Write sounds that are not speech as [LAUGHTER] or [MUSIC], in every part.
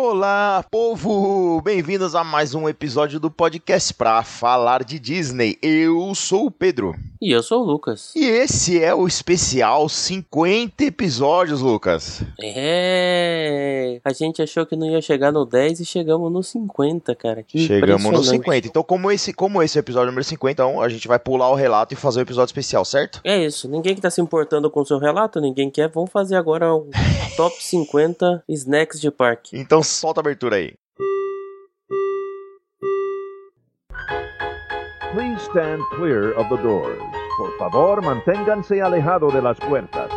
Olá, povo! Bem-vindos a mais um episódio do podcast pra falar de Disney. Eu sou o Pedro. E eu sou o Lucas. E esse é o especial 50 episódios, Lucas. É. A gente achou que não ia chegar no 10 e chegamos no 50, cara. Que Chegamos no impressionante. 50. Então, como esse, como esse é o episódio número 50, então a gente vai pular o relato e fazer o episódio especial, certo? É isso. Ninguém que tá se importando com o seu relato, ninguém quer. Vamos fazer agora o [LAUGHS] top 50 snacks de parque. Então solta a abertura aí. Please stand clear of the doors. Por favor, manténganse alejado de las puertas.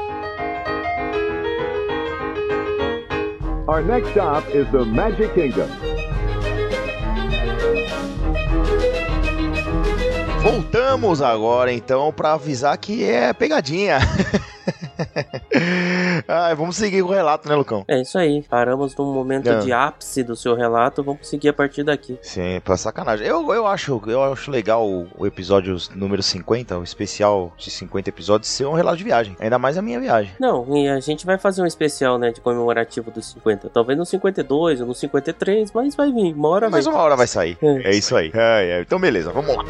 Our next stop is the Magic Kingdom. Voltamos agora então pra avisar que é pegadinha. [LAUGHS] [LAUGHS] Ai, vamos seguir com o relato, né, Lucão? É isso aí. Paramos num momento Não. de ápice do seu relato. Vamos seguir a partir daqui. Sim, pra sacanagem. Eu, eu, acho, eu acho legal o, episódio número 50, o especial de 50 episódios, ser um relato de viagem. Ainda mais a minha viagem. Não, e a gente vai fazer um especial, né, de comemorativo dos 50. Talvez no 52 ou no 53, mas vai vir. Uma hora Mas vem. uma hora vai sair. É. É isso aí. É, é. Então, beleza, vamos lá.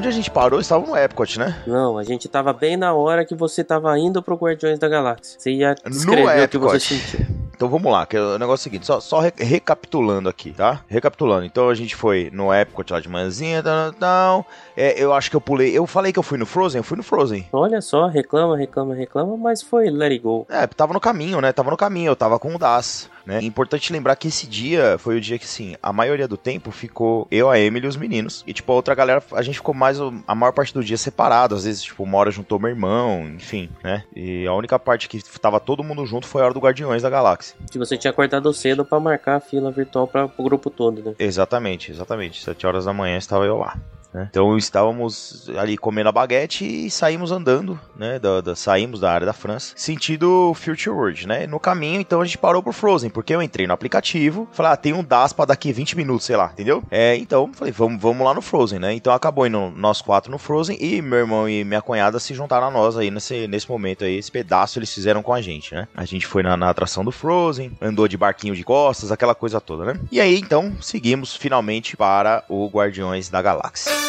Onde a gente parou, estava no Epcot, né? Não, a gente tava bem na hora que você tava indo pro Guardiões da Galáxia. Você ia descrever o que você Epcot. sentiu. Então vamos lá, que o negócio é o seguinte, só, só re- recapitulando aqui, tá? Recapitulando. Então a gente foi no Epcot lá de manhãzinha, tal, tal. É, eu acho que eu pulei. Eu falei que eu fui no Frozen, eu fui no Frozen. Olha só, reclama, reclama, reclama, mas foi let it go. É, tava no caminho, né? Tava no caminho, eu tava com o Das. Né? Importante lembrar que esse dia foi o dia que, assim, a maioria do tempo ficou eu, a Emily e os meninos. E, tipo, a outra galera, a gente ficou mais, a maior parte do dia separado. Às vezes, tipo, uma hora juntou meu irmão, enfim, né? E a única parte que tava todo mundo junto foi a hora do Guardiões da Galáxia. Que você tinha acordado cedo pra marcar a fila virtual para o grupo todo, né? Exatamente, exatamente. Sete horas da manhã estava eu lá. Né? Então estávamos ali comendo a baguete e saímos andando, né? Da, da- saímos da área da França, sentido Future World, né? No caminho, então a gente parou por Frozen, porque eu entrei no aplicativo, falei, ah, tem um DAS pra daqui 20 minutos, sei lá, entendeu? É, então, falei, vamos, vamos lá no Frozen, né? Então acabou indo nós quatro no Frozen e meu irmão e minha cunhada se juntaram a nós aí nesse, nesse momento aí, esse pedaço eles fizeram com a gente, né? A gente foi na, na atração do Frozen, andou de barquinho de costas, aquela coisa toda, né? E aí, então, seguimos finalmente para o Guardiões da Galáxia.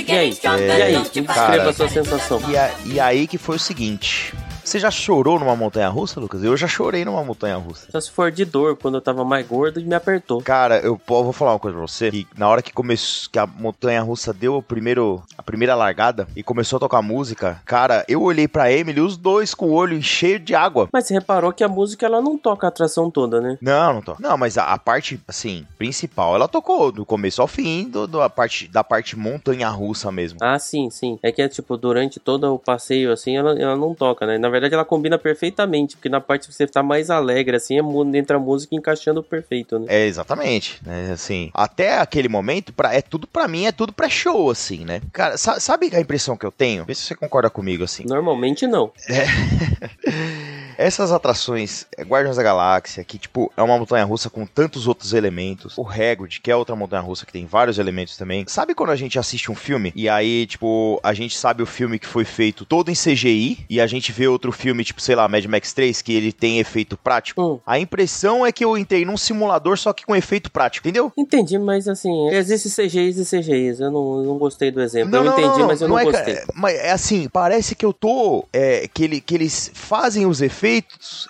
E aí? getting stronger. E aí? Don't you Cara, fight Descreva a sua sensação. E, a- e aí que foi o seguinte. Você já chorou numa montanha russa, Lucas? Eu já chorei numa montanha russa. Só se for de dor, quando eu tava mais gordo e me apertou. Cara, eu vou falar uma coisa pra você. Que na hora que começou, que a montanha russa deu o primeiro, a primeira largada e começou a tocar música, cara, eu olhei pra Emily, os dois com o olho cheio de água. Mas você reparou que a música ela não toca a atração toda, né? Não, não tô. Não, mas a, a parte, assim, principal, ela tocou do começo ao fim, do, do- a parte, da parte montanha russa mesmo. Ah, sim, sim. É que é tipo, durante todo o passeio, assim, ela, ela não toca, né? Na verdade, ela combina perfeitamente, porque na parte que você tá mais alegre, assim, é entra a música encaixando perfeito, né? É, exatamente. né, assim, até aquele momento, pra, é tudo pra mim, é tudo pré-show, assim, né? Cara, sa- sabe a impressão que eu tenho? Vê se você concorda comigo, assim. Normalmente não. [LAUGHS] Essas atrações, é, Guardiões da Galáxia, que, tipo, é uma montanha-russa com tantos outros elementos. O Hagrid, que é outra montanha-russa que tem vários elementos também. Sabe quando a gente assiste um filme e aí, tipo, a gente sabe o filme que foi feito todo em CGI e a gente vê outro filme, tipo, sei lá, Mad Max 3, que ele tem efeito prático? Hum. A impressão é que eu entrei num simulador só que com efeito prático, entendeu? Entendi, mas assim, existe CGIs e CGIs. Eu não, não gostei do exemplo. eu entendi, mas eu não, é, gostei. ca- Mas é assim, parece que eu tô. é, que, ele, que eles fazem os efeitos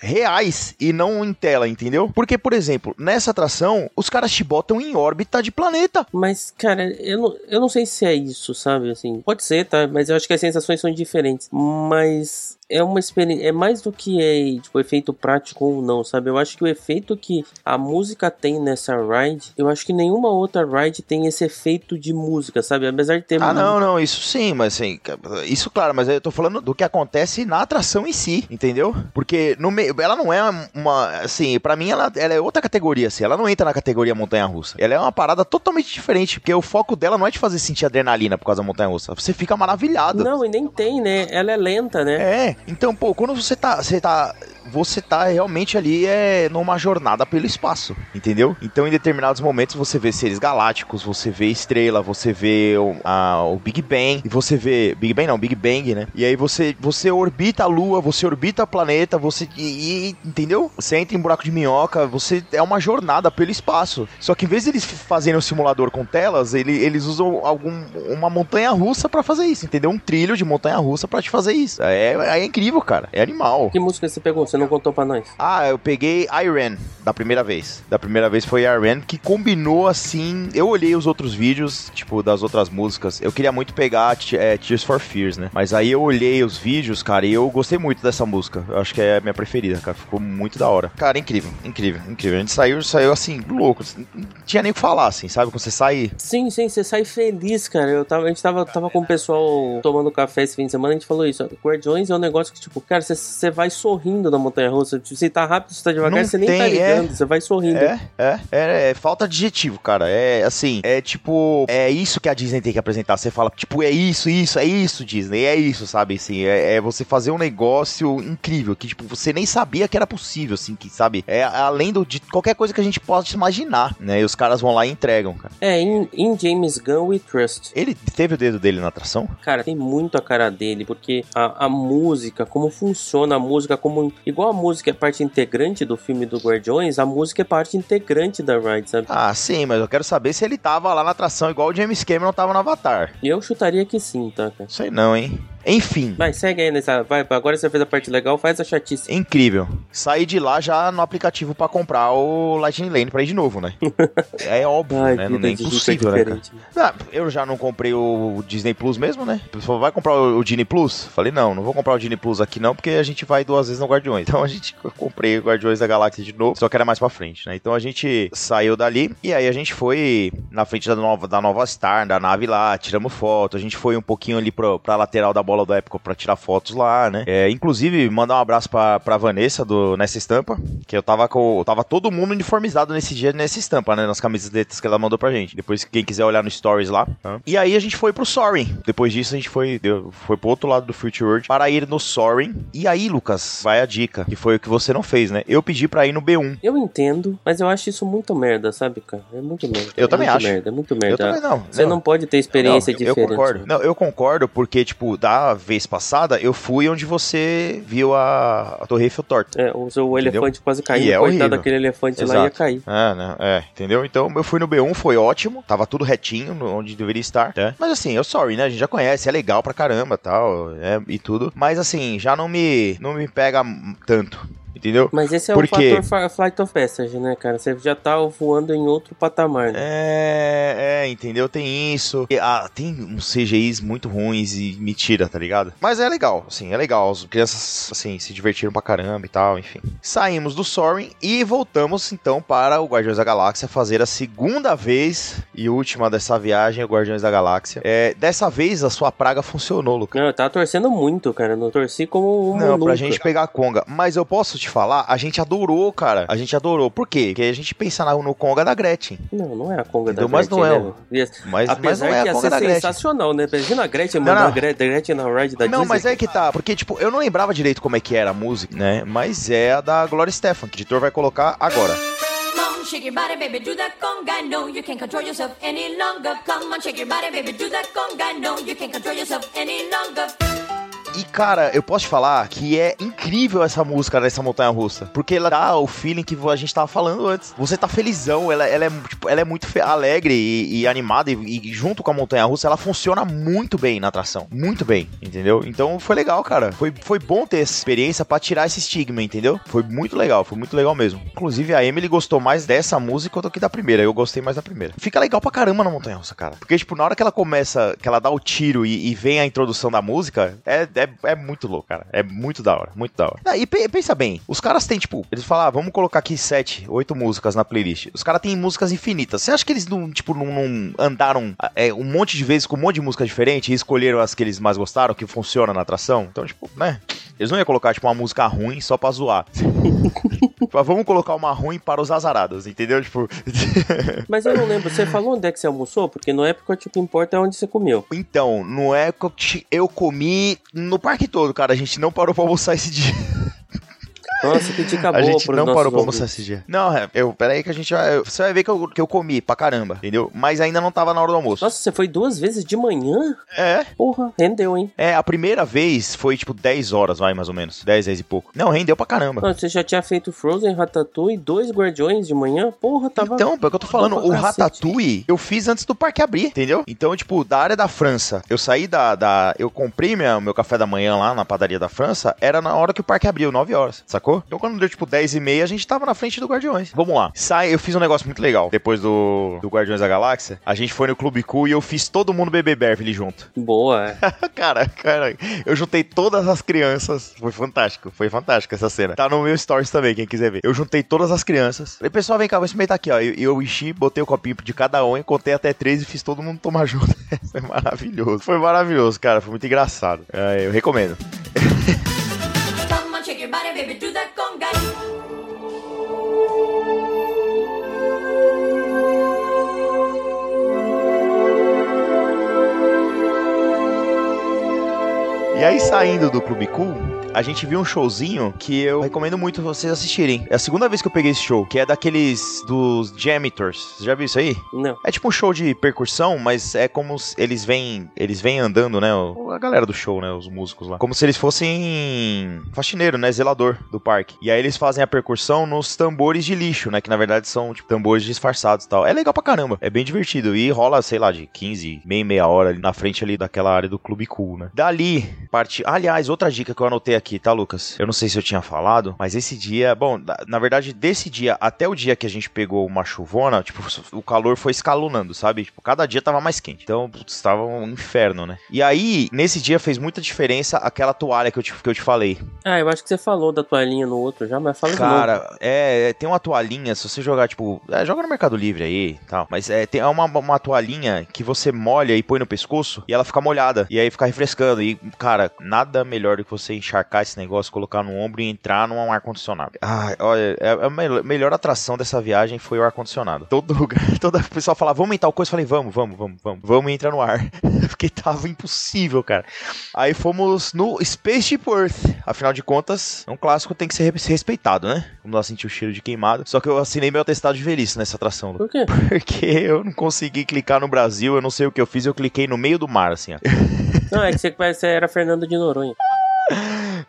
reais e não em tela, entendeu? Porque, por exemplo, nessa atração, os caras te botam em órbita de planeta. Mas, cara, eu não, eu não sei se é isso, sabe? Assim, pode ser, tá? Mas eu acho que as sensações são diferentes. Mas é uma experiência. É mais do que é, tipo, efeito prático ou não, sabe? Eu acho que o efeito que a música tem nessa ride, eu acho que nenhuma outra ride tem esse efeito de música, sabe? Apesar de ter. Ah, não, não, isso sim, mas assim, isso claro, mas eu tô falando do que acontece na atração em si, entendeu? Porque no meio, ela não é uma, assim, pra mim ela, ela é outra categoria, assim, ela não entra na categoria montanha-russa. Ela é uma parada totalmente diferente, porque o foco dela não é de fazer sentir adrenalina por causa da montanha-russa. Você fica maravilhado. Não, e nem tem, né? Ela é lenta, né? É, então, pô, quando você tá, você tá você tá realmente ali é numa jornada pelo espaço, entendeu? Então, em determinados momentos, você vê seres galácticos, você vê estrela, você vê o, a, o Big Bang, e você vê. Big Bang não, Big Bang, né? E aí você, você orbita a Lua, você orbita o planeta, você. E, e, entendeu? Você entra em buraco de minhoca, você. É uma jornada pelo espaço. Só que em vez de eles fazerem o simulador com telas, ele, eles usam algum, uma montanha russa para fazer isso, entendeu? Um trilho de montanha russa para te fazer isso. É, é incrível, cara. É animal. Que música você pegou? Você não contou pra nós? Ah, eu peguei Iron da primeira vez. Da primeira vez foi Iron, que combinou assim. Eu olhei os outros vídeos, tipo, das outras músicas. Eu queria muito pegar é, Tears for Fears, né? Mas aí eu olhei os vídeos, cara, e eu gostei muito dessa música. Eu acho que é a minha preferida, cara. Ficou muito da hora. Cara, incrível, incrível, incrível. A gente saiu, saiu assim, louco. Não tinha nem o que falar, assim, sabe? Quando você sai. Sim, sim, você sai feliz, cara. Eu tava, a gente tava, tava com o pessoal tomando café esse fim de semana, a gente falou isso. Guardiões é um negócio que, tipo, cara, você, você vai sorrindo na montanha russa. Se tá rápido, se tá devagar, Não você nem tá tem, ligando, é. você vai sorrindo. É, é, é, é falta de adjetivo, cara. É assim, é tipo, é isso que a Disney tem que apresentar. Você fala, tipo, é isso, isso, é isso, Disney, é isso, sabe? Assim, é, é você fazer um negócio incrível que, tipo, você nem sabia que era possível, assim, que, sabe? É além do, de qualquer coisa que a gente possa imaginar, né? E os caras vão lá e entregam, cara. É, em, em James Gunn We Trust. Ele teve o dedo dele na atração? Cara, tem muito a cara dele, porque a, a música, como funciona a música, como. Igual a música é parte integrante do filme do Guardiões, a música é parte integrante da ride, sabe? Ah, sim, mas eu quero saber se ele tava lá na atração igual o James Cameron tava no Avatar. Eu chutaria que sim, tá, cara? Sei não, hein? Enfim. Vai, segue aí nessa. Vai, agora você fez a parte legal, faz a chatice. Incrível. Saí de lá já no aplicativo pra comprar o Lightning Lane pra ir de novo, né? [LAUGHS] é óbvio, Ai, né? Não é rico é impossível, né? né? Ah, eu já não comprei o Disney Plus mesmo, né? O pessoal vai comprar o Disney Plus? Falei, não, não vou comprar o Disney Plus aqui não, porque a gente vai duas vezes no Guardiões. [LAUGHS] Então a gente [LAUGHS] comprei o Guardiões da Galáxia de novo, só que era mais pra frente, né? Então a gente saiu dali e aí a gente foi na frente da nova, da nova Star, da nave lá, tiramos foto. A gente foi um pouquinho ali pro, pra lateral da bola do Época pra tirar fotos lá, né? É, inclusive, mandar um abraço pra, pra Vanessa do Nessa Estampa, que eu tava com. Tava todo mundo uniformizado nesse dia nessa estampa, né? Nas camisetas que ela mandou pra gente. Depois, quem quiser olhar no Stories lá. tá? E aí a gente foi pro Soaring. Depois disso, a gente foi, deu- foi pro outro lado do Future World para ir no Soaring. E aí, Lucas, vai a dica, que foi o que você não fez, né? Eu pedi pra ir no B1. Eu entendo, mas eu acho isso muito merda, sabe, cara? É muito merda. Eu é também acho. Merda, é muito Eu merda. também não. Você não, pode ter experiência Não, diferente. Eu concordo. Não, eu concordo porque, tipo, da vez passada, eu fui onde você viu a, a Torre Eiffel torta. É, o seu elefante quase caiu. E é coitado daquele elefante lá Exato. ia cair. É, né? É, entendeu? Então eu fui no B1, foi ótimo, tava tudo retinho, onde deveria estar, né? Mas assim, eu sorry, né? A gente já conhece, é legal pra caramba tal, é, e tudo. Mas assim, já não me, não me pega tanto, entendeu? Mas esse é Por o quê? fator fa- Flight of Passage, né, cara? Você já tá voando em outro patamar. né? É, é, entendeu? Tem isso. E, ah, tem uns CGIs muito ruins e me tira, tá ligado? Mas é legal, assim, é legal. As crianças, assim, se divertiram pra caramba e tal, enfim. Saímos do Soaring e voltamos, então, para o Guardiões da Galáxia fazer a segunda vez e última dessa viagem, o Guardiões da Galáxia. É, dessa vez a sua praga funcionou, Lucas. Não, eu tava torcendo muito, cara. Não torci como um Não, pra nunca. gente pegar a Conga. Mas eu posso te falar, a gente adorou, cara. A gente adorou. Por quê? Porque a gente pensa na- no Conga da Gretchen. Não, não é a Conga da Entendeu? Mas Gretchen, não é né? Ia- Mas, mas Apesar não é que a ia Conga ser da Gretchen. sensacional, né? Imagina a Gretchen Não, mandar não. a Gre- Gretchen na ride da Não, Disney. mas é que tá, porque, tipo, eu não lembrava direito como é que era a música, né? Mas é a da Gloria Stefan, que o editor vai colocar agora. Come on, shake your body, baby, do that conga. No, you can't control yourself any longer. Come on, shake your body, baby, do that conga. No, you can't control yourself any longer. E, cara, eu posso te falar que é incrível essa música dessa montanha russa. Porque ela dá o feeling que a gente tava falando antes. Você tá felizão, ela, ela, é, tipo, ela é muito alegre e, e animada. E, e junto com a montanha russa, ela funciona muito bem na atração. Muito bem, entendeu? Então foi legal, cara. Foi, foi bom ter essa experiência pra tirar esse estigma, entendeu? Foi muito legal, foi muito legal mesmo. Inclusive, a Emily gostou mais dessa música do que da primeira. Eu gostei mais da primeira. Fica legal pra caramba na montanha russa, cara. Porque, tipo, na hora que ela começa, que ela dá o tiro e, e vem a introdução da música, é, é, é muito louco, cara. É muito da hora, muito da hora. Ah, e pe- pensa bem, os caras têm, tipo, eles falam, ah, vamos colocar aqui sete, oito músicas na playlist. Os caras têm músicas infinitas. Você acha que eles não, tipo, não, não andaram é, um monte de vezes com um monte de música diferente e escolheram as que eles mais gostaram, que funciona na atração? Então, tipo, né? Eles não iam colocar, tipo, uma música ruim só pra zoar. Mas [LAUGHS] vamos colocar uma ruim para os azarados, entendeu? Tipo. [LAUGHS] Mas eu não lembro, você falou onde é que você almoçou? Porque no época, tipo, importa é onde você comeu. Então, no Epcot eu comi no parque todo, cara. A gente não parou pra almoçar esse dia. Nossa, que dica a boa gente pros não parou pra almoçar esse dia. Não, é, eu, peraí que a gente vai. Você vai ver que eu, que eu comi pra caramba, entendeu? Mas ainda não tava na hora do almoço. Nossa, você foi duas vezes de manhã? É. Porra, rendeu, hein? É, a primeira vez foi tipo 10 horas, vai, mais ou menos. 10, 10 e pouco. Não, rendeu pra caramba. Nossa, você já tinha feito Frozen, Ratatouille, dois Guardiões de manhã? Porra, tava... Então, é o que eu tô falando, o. Ratatouille eu fiz antes do parque abrir, entendeu? Então, tipo, da área da França, eu saí da. da eu comprei minha, meu café da manhã lá na padaria da França, era na hora que o parque abriu, 9 horas, sacou? Então, quando deu tipo 10 e meia, a gente tava na frente do Guardiões. Vamos lá. Sai, eu fiz um negócio muito legal. Depois do, do Guardiões da Galáxia, a gente foi no Clube Cool e eu fiz todo mundo beber Beverly junto. Boa, é. [LAUGHS] cara, cara, eu juntei todas as crianças. Foi fantástico, foi fantástico essa cena. Tá no meu stories também, quem quiser ver. Eu juntei todas as crianças. Falei, pessoal, vem cá, vou experimentar aqui, ó. Eu, eu enchi, botei o copinho de cada um e contei até três e fiz todo mundo tomar [LAUGHS] junto. foi maravilhoso. Foi maravilhoso, cara. Foi muito engraçado. É, eu recomendo. [LAUGHS] E aí, saindo do Clube Cool, a gente viu um showzinho que eu recomendo muito vocês assistirem. É a segunda vez que eu peguei esse show, que é daqueles dos Jamitors. Você já viu isso aí? Não. É tipo um show de percussão, mas é como eles vêm, eles vêm andando, né? A galera do show, né? Os músicos lá. Como se eles fossem faxineiro, né? Zelador do parque. E aí eles fazem a percussão nos tambores de lixo, né? Que na verdade são tipo tambores disfarçados e tal. É legal pra caramba. É bem divertido. E rola, sei lá, de 15, meia, meia hora ali na frente ali daquela área do Clube Cool, né? Dali, parte. Aliás, outra dica que eu anotei aqui, tá, Lucas? Eu não sei se eu tinha falado, mas esse dia, bom, na, verdade, desse dia até o dia que a gente pegou uma chuvona, tipo, o calor foi escalonando, sabe? Tipo, cada dia tava mais quente. Então, putz, tava um inferno, né? E aí, nesse dia fez muita diferença aquela toalha que eu te, que eu te falei. Ah, eu acho que você falou da toalhinha no outro já, mas fala de novo. Cara, é, é, tem uma toalhinha, se você jogar, tipo, é, joga no Mercado Livre aí e tal. Mas é, tem uma, uma toalhinha que você molha e põe no pescoço e ela fica molhada. E aí fica refrescando. E, cara, nada melhor do que você encharcar esse negócio, colocar no ombro e entrar num ar-condicionado. Ah, olha, é, é a mel- melhor atração dessa viagem foi o ar-condicionado. Todo lugar, [LAUGHS] toda o pessoal falava, vamos em tal coisa. Eu falei, vamos, vamos, vamos, vamos. Vamos entrar no ar. [LAUGHS] Porque tava impossível, cara. Aí fomos no Spaceship Earth. Afinal de contas, um clássico tem que ser re- respeitado, né? Vamos lá sentir o cheiro de queimado. Só que eu assinei meu atestado de velhice nessa atração. Por quê? [LAUGHS] Porque eu não consegui clicar no Brasil, eu não sei o que eu fiz, eu cliquei no meio do mar, assim, ó. Não, é que você, você era Fernando de Noronha.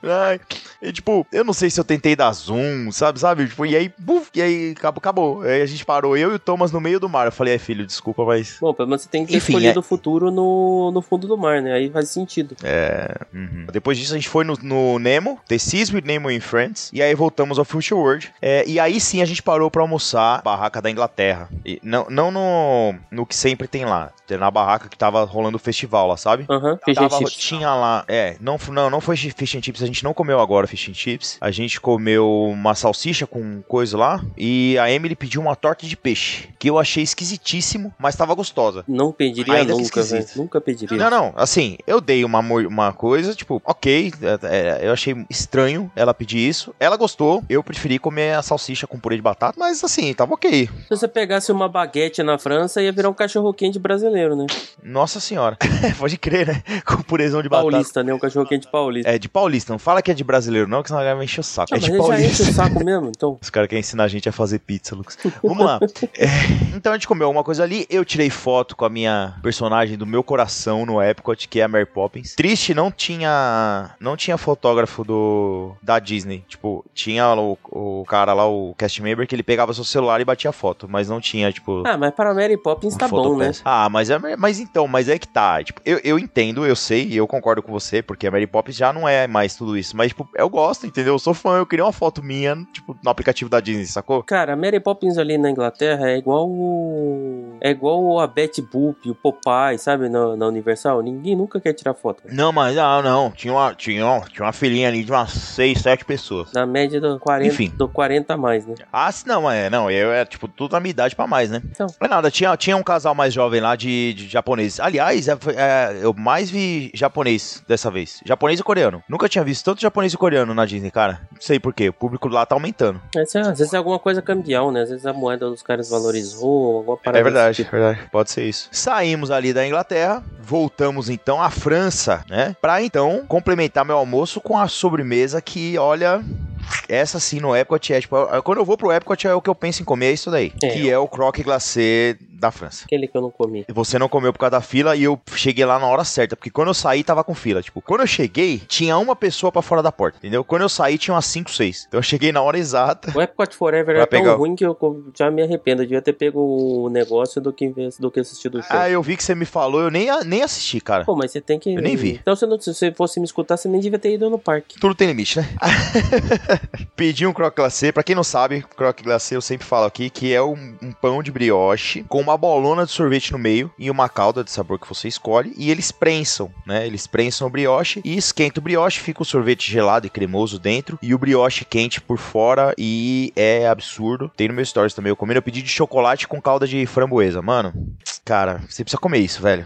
Ai, e, tipo, eu não sei se eu tentei dar zoom, sabe, sabe? Tipo, e aí, buf, e aí acabou, acabou. Aí a gente parou, eu e o Thomas no meio do mar. Eu falei, é filho, desculpa, mas. Bom, pelo menos você tem que ter Enfim, escolhido é- o futuro no, no fundo do mar, né? Aí faz sentido. É. uhum. Depois disso, a gente foi no, no Nemo, The Seas with Nemo and Friends, e aí voltamos ao Future World. É, e aí sim a gente parou pra almoçar na barraca da Inglaterra. E não não no, no que sempre tem lá, na barraca que tava rolando o festival lá, sabe? Aham, Tava- chips. tinha lá, é, não, não, não foi fish and chips, a gente não comeu agora fish and chips. A gente comeu uma salsicha com coisa lá e a Emily pediu uma torta de peixe, que eu achei esquisitíssimo, mas tava gostosa. Não pediria Ainda nunca, velho. Nunca pediria. Não, não, assim, eu dei uma, uma coisa, tipo, ok, é, é, eu achei estranho ela pedir isso. Ela gostou, eu preferi comer a salsicha com purê de batata, mas assim, tava ok. Se você pegasse uma baguete na França, ia virar um cachorro quente brasileiro, né? Nossa senhora, [LAUGHS] pode crer, né? Com purezão de batata. Paulista, né? Um cachorro quente paulista. É, de paulista, não fala que é de brasileiro não, que senão vai encher o saco. Ah, é de já enche paulista. o saco mesmo, então. Os caras querem ensinar a gente a fazer pizza, Lucas. Vamos lá. É, então a gente comeu alguma coisa ali. Eu tirei foto com a minha personagem do meu coração no Epcot, que é a Mary Poppins. Triste, não tinha. Não tinha fotógrafo do da Disney. Tipo, tinha o, o cara lá, o cast member, que ele pegava seu celular e batia foto. Mas não tinha, tipo. Ah, mas para Mary Poppins tá bom, né? Ah, mas, é, mas então, mas é que tá. Tipo, eu, eu entendo, eu sei, e eu concordo com você, porque a Mary Poppins já não é mais tudo isso. Mas, tipo, eu gosto, entendeu? Eu sou fã, eu queria uma foto minha, tipo, no aplicativo da Disney, sacou? Cara, a Mary Poppins ali na Inglaterra é igual o... É igual a Betty Boop, o Popeye, sabe? Na, na Universal. Ninguém nunca quer tirar foto. Não, mas não, não. Tinha uma, tinha, uma- tinha uma filinha ali de umas 6, 7 pessoas. Na média do 40, Enfim. do 40 a mais, né? Ah, sim, não, é, não, eu é tipo tudo da minha idade pra mais, né? Então. Não é nada, tinha, tinha um casal mais jovem lá de, de japoneses. Aliás, é, é, eu mais vi japonês dessa vez. Japonês e coreano. Nunca tinha visto tanto japonês e coreano na Disney, cara. Não sei porquê, o público lá tá aumentando. Essa, às vezes é alguma coisa cambial, né? Às vezes a moeda dos caras valorizou, alguma parada É verdade, tipo. verdade. Pode ser isso. Saímos ali da Inglaterra, voltamos então à França, né? Pra então complementar meu almoço com a sobremesa que, olha. Essa sim no Epcot é tipo, é- quando eu vou pro Epcot é o que eu penso em comer, é isso daí. É. Que é o croque glacé da França. Aquele que eu não comi. Você não comeu por causa da fila e eu cheguei lá na hora certa, porque quando eu saí tava com fila. Tipo, quando eu cheguei, tinha uma pessoa pra fora da porta, entendeu? Quando eu saí, tinha umas 5, 6. Então eu cheguei na hora exata. O Epcot Forever é tão o- ruim que eu já me arrependo. Eu devia ter pego o negócio do que, do que assistir do show. Ah, eu vi que você me falou, eu nem, nem assisti, cara. Pô, mas você tem que. Eu nem vi. Então, se, você fosse me escutar, você nem devia ter ido no parque. Tudo tem limite, né? [LAUGHS] Pedi um croque glacê. Pra quem não sabe, croque glacê eu sempre falo aqui que é um, um pão de brioche com uma bolona de sorvete no meio e uma calda de sabor que você escolhe. E eles prensam, né? Eles prensam o brioche e esquenta o brioche. Fica o sorvete gelado e cremoso dentro e o brioche quente por fora. E é absurdo. Tem no meu stories também. Eu comi, eu pedi de chocolate com calda de framboesa. Mano, cara, você precisa comer isso, velho.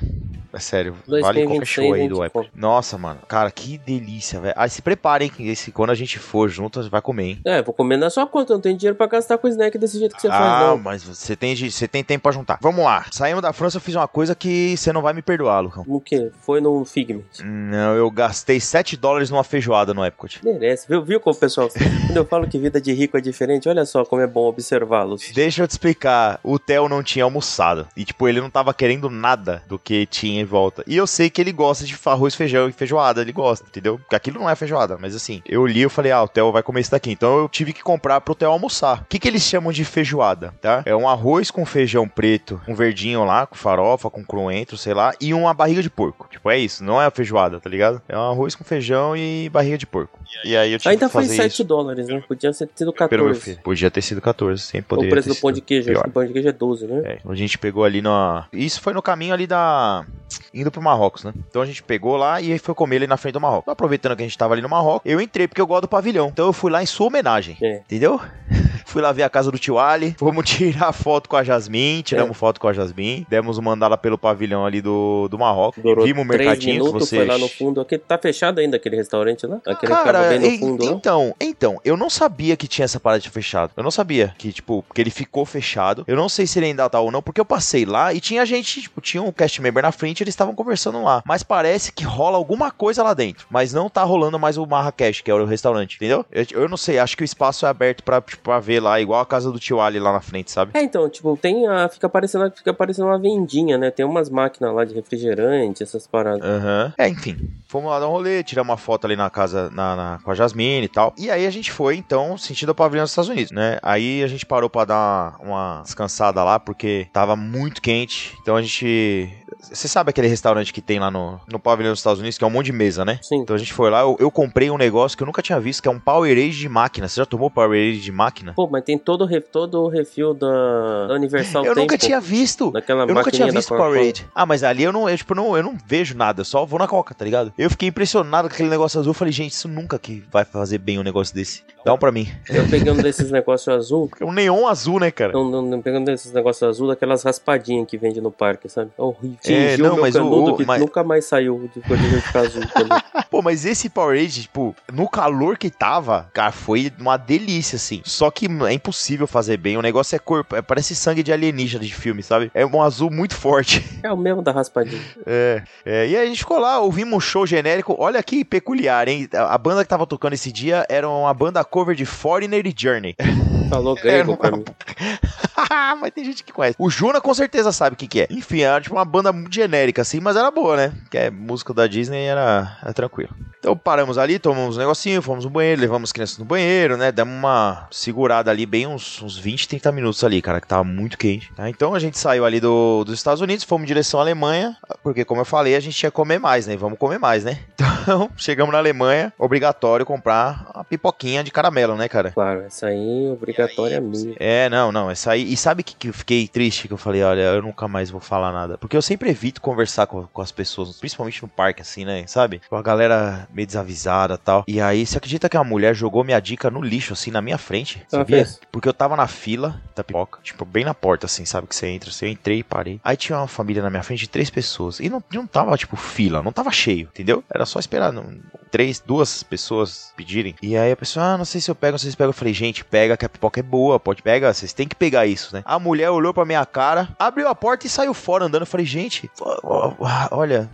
É sério, vale qualquer 2026, show aí do. Apple. Nossa, mano. Cara, que delícia, velho. Ah, se preparem que esse, quando a gente for junto, vai comer, hein? É, vou comer na sua conta. Eu não tenho dinheiro pra gastar com snack desse jeito que você ah, faz, não. mas você tem, você tem tempo pra juntar. Vamos lá. Saímos da França, eu fiz uma coisa que você não vai me perdoar, Lucão. O quê? Foi no Figment. Não, eu gastei 7 dólares numa feijoada no Epcot. Merece, viu? Viu como, pessoal? Quando eu falo que vida de rico é diferente, olha só como é bom observá-los. Deixa eu te explicar. O Theo não tinha almoçado. E, tipo, ele não tava querendo nada do que tinha em volta. E eu sei que ele gosta de arroz, feijão e feijoada. Ele gosta, entendeu? Porque aquilo não é feijoada. Mas, assim, eu li e falei, ah, o Theo vai comer isso daqui. Então, eu tive que comprar pro Theo almoçar. O que que eles chamam de feijoada, tá? É um arroz com feijão preto, um verdinho lá, com farofa, com cruentro, sei lá. E uma barriga de porco. Tipo, é isso. Não é a feijoada, tá ligado? É um arroz com feijão e barriga de porco. E aí eu tive Ainda que foi fazer 7 isso. dólares, né? Podia ser sido Pelo meu 14. filho. Podia ter sido 14, sem O poder. preço do pão de queijo, acho que o pão de queijo é 12, né? É, a gente pegou ali na. Isso foi no caminho ali da. Indo pro Marrocos, né? Então a gente pegou lá e foi comer ali na frente do Marrocos. Aproveitando que a gente tava ali no Marrocos, eu entrei porque eu gosto do pavilhão. Então eu fui lá em sua homenagem. É. Entendeu? Fui lá ver a casa do tio Ali. Fomos [LAUGHS] tirar foto com a Jasmine. Tiramos É. foto com a Jasmine. Demos uma andada pelo pavilhão ali do, do Marrocos. Durou Vimos o 3 mercadinho que minutos, você. foi lá no fundo. Aquele, tá fechado ainda aquele restaurante lá? Aquele que Cara, bem no fundo lá? então, então, eu não sabia que tinha essa parada de fechado. Eu não sabia que, tipo, que ele ficou fechado. Eu não sei se ele ainda tá ou não, porque eu passei lá e tinha gente, tipo, tinha um cast member na frente, eles estavam conversando lá. Mas parece que rola alguma coisa lá dentro. Mas não tá rolando mais o Marrakech, que é o restaurante, entendeu? Eu, eu não sei, acho que o espaço é aberto pra, tipo, pra ver lá, igual a casa do tio Ali lá na frente, sabe? É, então, tipo, tem a. Fica parecendo, fica parecendo uma vendinha, né? Tem umas máquinas lá de refrigerante, essas paradas. Aham. É, enfim. Fomos lá dar um rolê, tiramos uma foto ali na casa na, na- com a Jasmine e tal. E aí a gente foi, então, sentido o pavilhão dos Estados Unidos, né? Aí a gente parou pra dar uma descansada lá, porque tava muito quente. Então a gente. Você sabe aquele restaurante que tem lá no, no pavilhão dos Estados Unidos, que é um monte de mesa, né? Sim. Então a gente foi lá, eu, eu comprei um negócio que eu nunca tinha visto, que é um Powerade de máquina. Você já tomou Powerade de máquina? Pô, mas tem todo, todo o refil da, da Universal eu tem, nunca tinha visto. Eu nunca tinha visto. Powerade. Ah, mas ali eu não, eu, tipo, não, eu não vejo nada, eu só vou na Coca, tá ligado? Eu fiquei impressionado com aquele negócio azul. Eu falei, gente, isso nunca que vai fazer bem um negócio desse. Dá um pra mim. Eu peguei um desses negócios azul. [LAUGHS] É um neon azul, né, cara? Não, não, não pegando desses negócios azul, daquelas raspadinhas que vende no parque, sabe? É horrível. É, não, mas o- o- que mas- nunca mais saiu de coisa de ficar azul. [LAUGHS] Pô, mas esse Powerade, tipo, no calor que tava, cara, foi uma delícia, assim. Só que é impossível fazer bem. O negócio é corpo, é, parece sangue de alienígena de filme, sabe? É um azul muito forte. [LAUGHS] é o mesmo da raspadinha. É, é, e aí a gente ficou lá, ouvimos um show genérico. Olha que peculiar, hein? A a banda que tava tocando esse dia era uma banda cover de Foreigner e Journey. [LAUGHS] Falou É, grego não- pra [LAUGHS] mim. mas tem gente que conhece. O Juna com certeza sabe o que, que é. Enfim, era tipo uma banda muito genérica, assim, mas era boa, né? Que é música da Disney era, era tranquilo. Então paramos ali, tomamos um negocinho, fomos no banheiro, levamos as crianças no banheiro, né? Demos uma segurada ali, bem uns, uns 20, 30 minutos ali, cara, que tava muito quente. tá? Então a gente saiu ali do, dos Estados Unidos, fomos em direção à Alemanha, porque como eu falei, a gente ia comer mais, né? Vamos comer mais, né? [LAUGHS] Então, chegamos na Alemanha, obrigatório comprar a pipoquinha de caramelo, né, cara? Claro, essa aí é obrigatória minha. É, não, não, essa aí. E sabe que, que eu fiquei triste? Que eu falei, olha, eu nunca mais vou falar nada. Porque eu sempre evito conversar com, com as pessoas, principalmente no parque, assim, né? Sabe? Com a galera meio desavisada e tal. E aí, você acredita que a mulher jogou minha dica no lixo, assim, na minha frente? Ela Fez? Porque eu tava na fila da pipoca, tipo, bem na porta, assim, sabe? Que você entra. Assim, eu entrei e parei. Aí tinha uma família na minha frente de três pessoas. E não, não tava, tipo, fila, não tava cheio, entendeu? Era só esperar não, três, duas pessoas pedirem. E aí a pessoa, ah, não sei se eu pego, não sei se pego. Eu falei, gente, pega que a pipoca é boa, pode pegar, vocês têm que pegar isso, né? A mulher olhou pra minha cara, abriu a porta e saiu fora andando. Eu falei, gente, olha,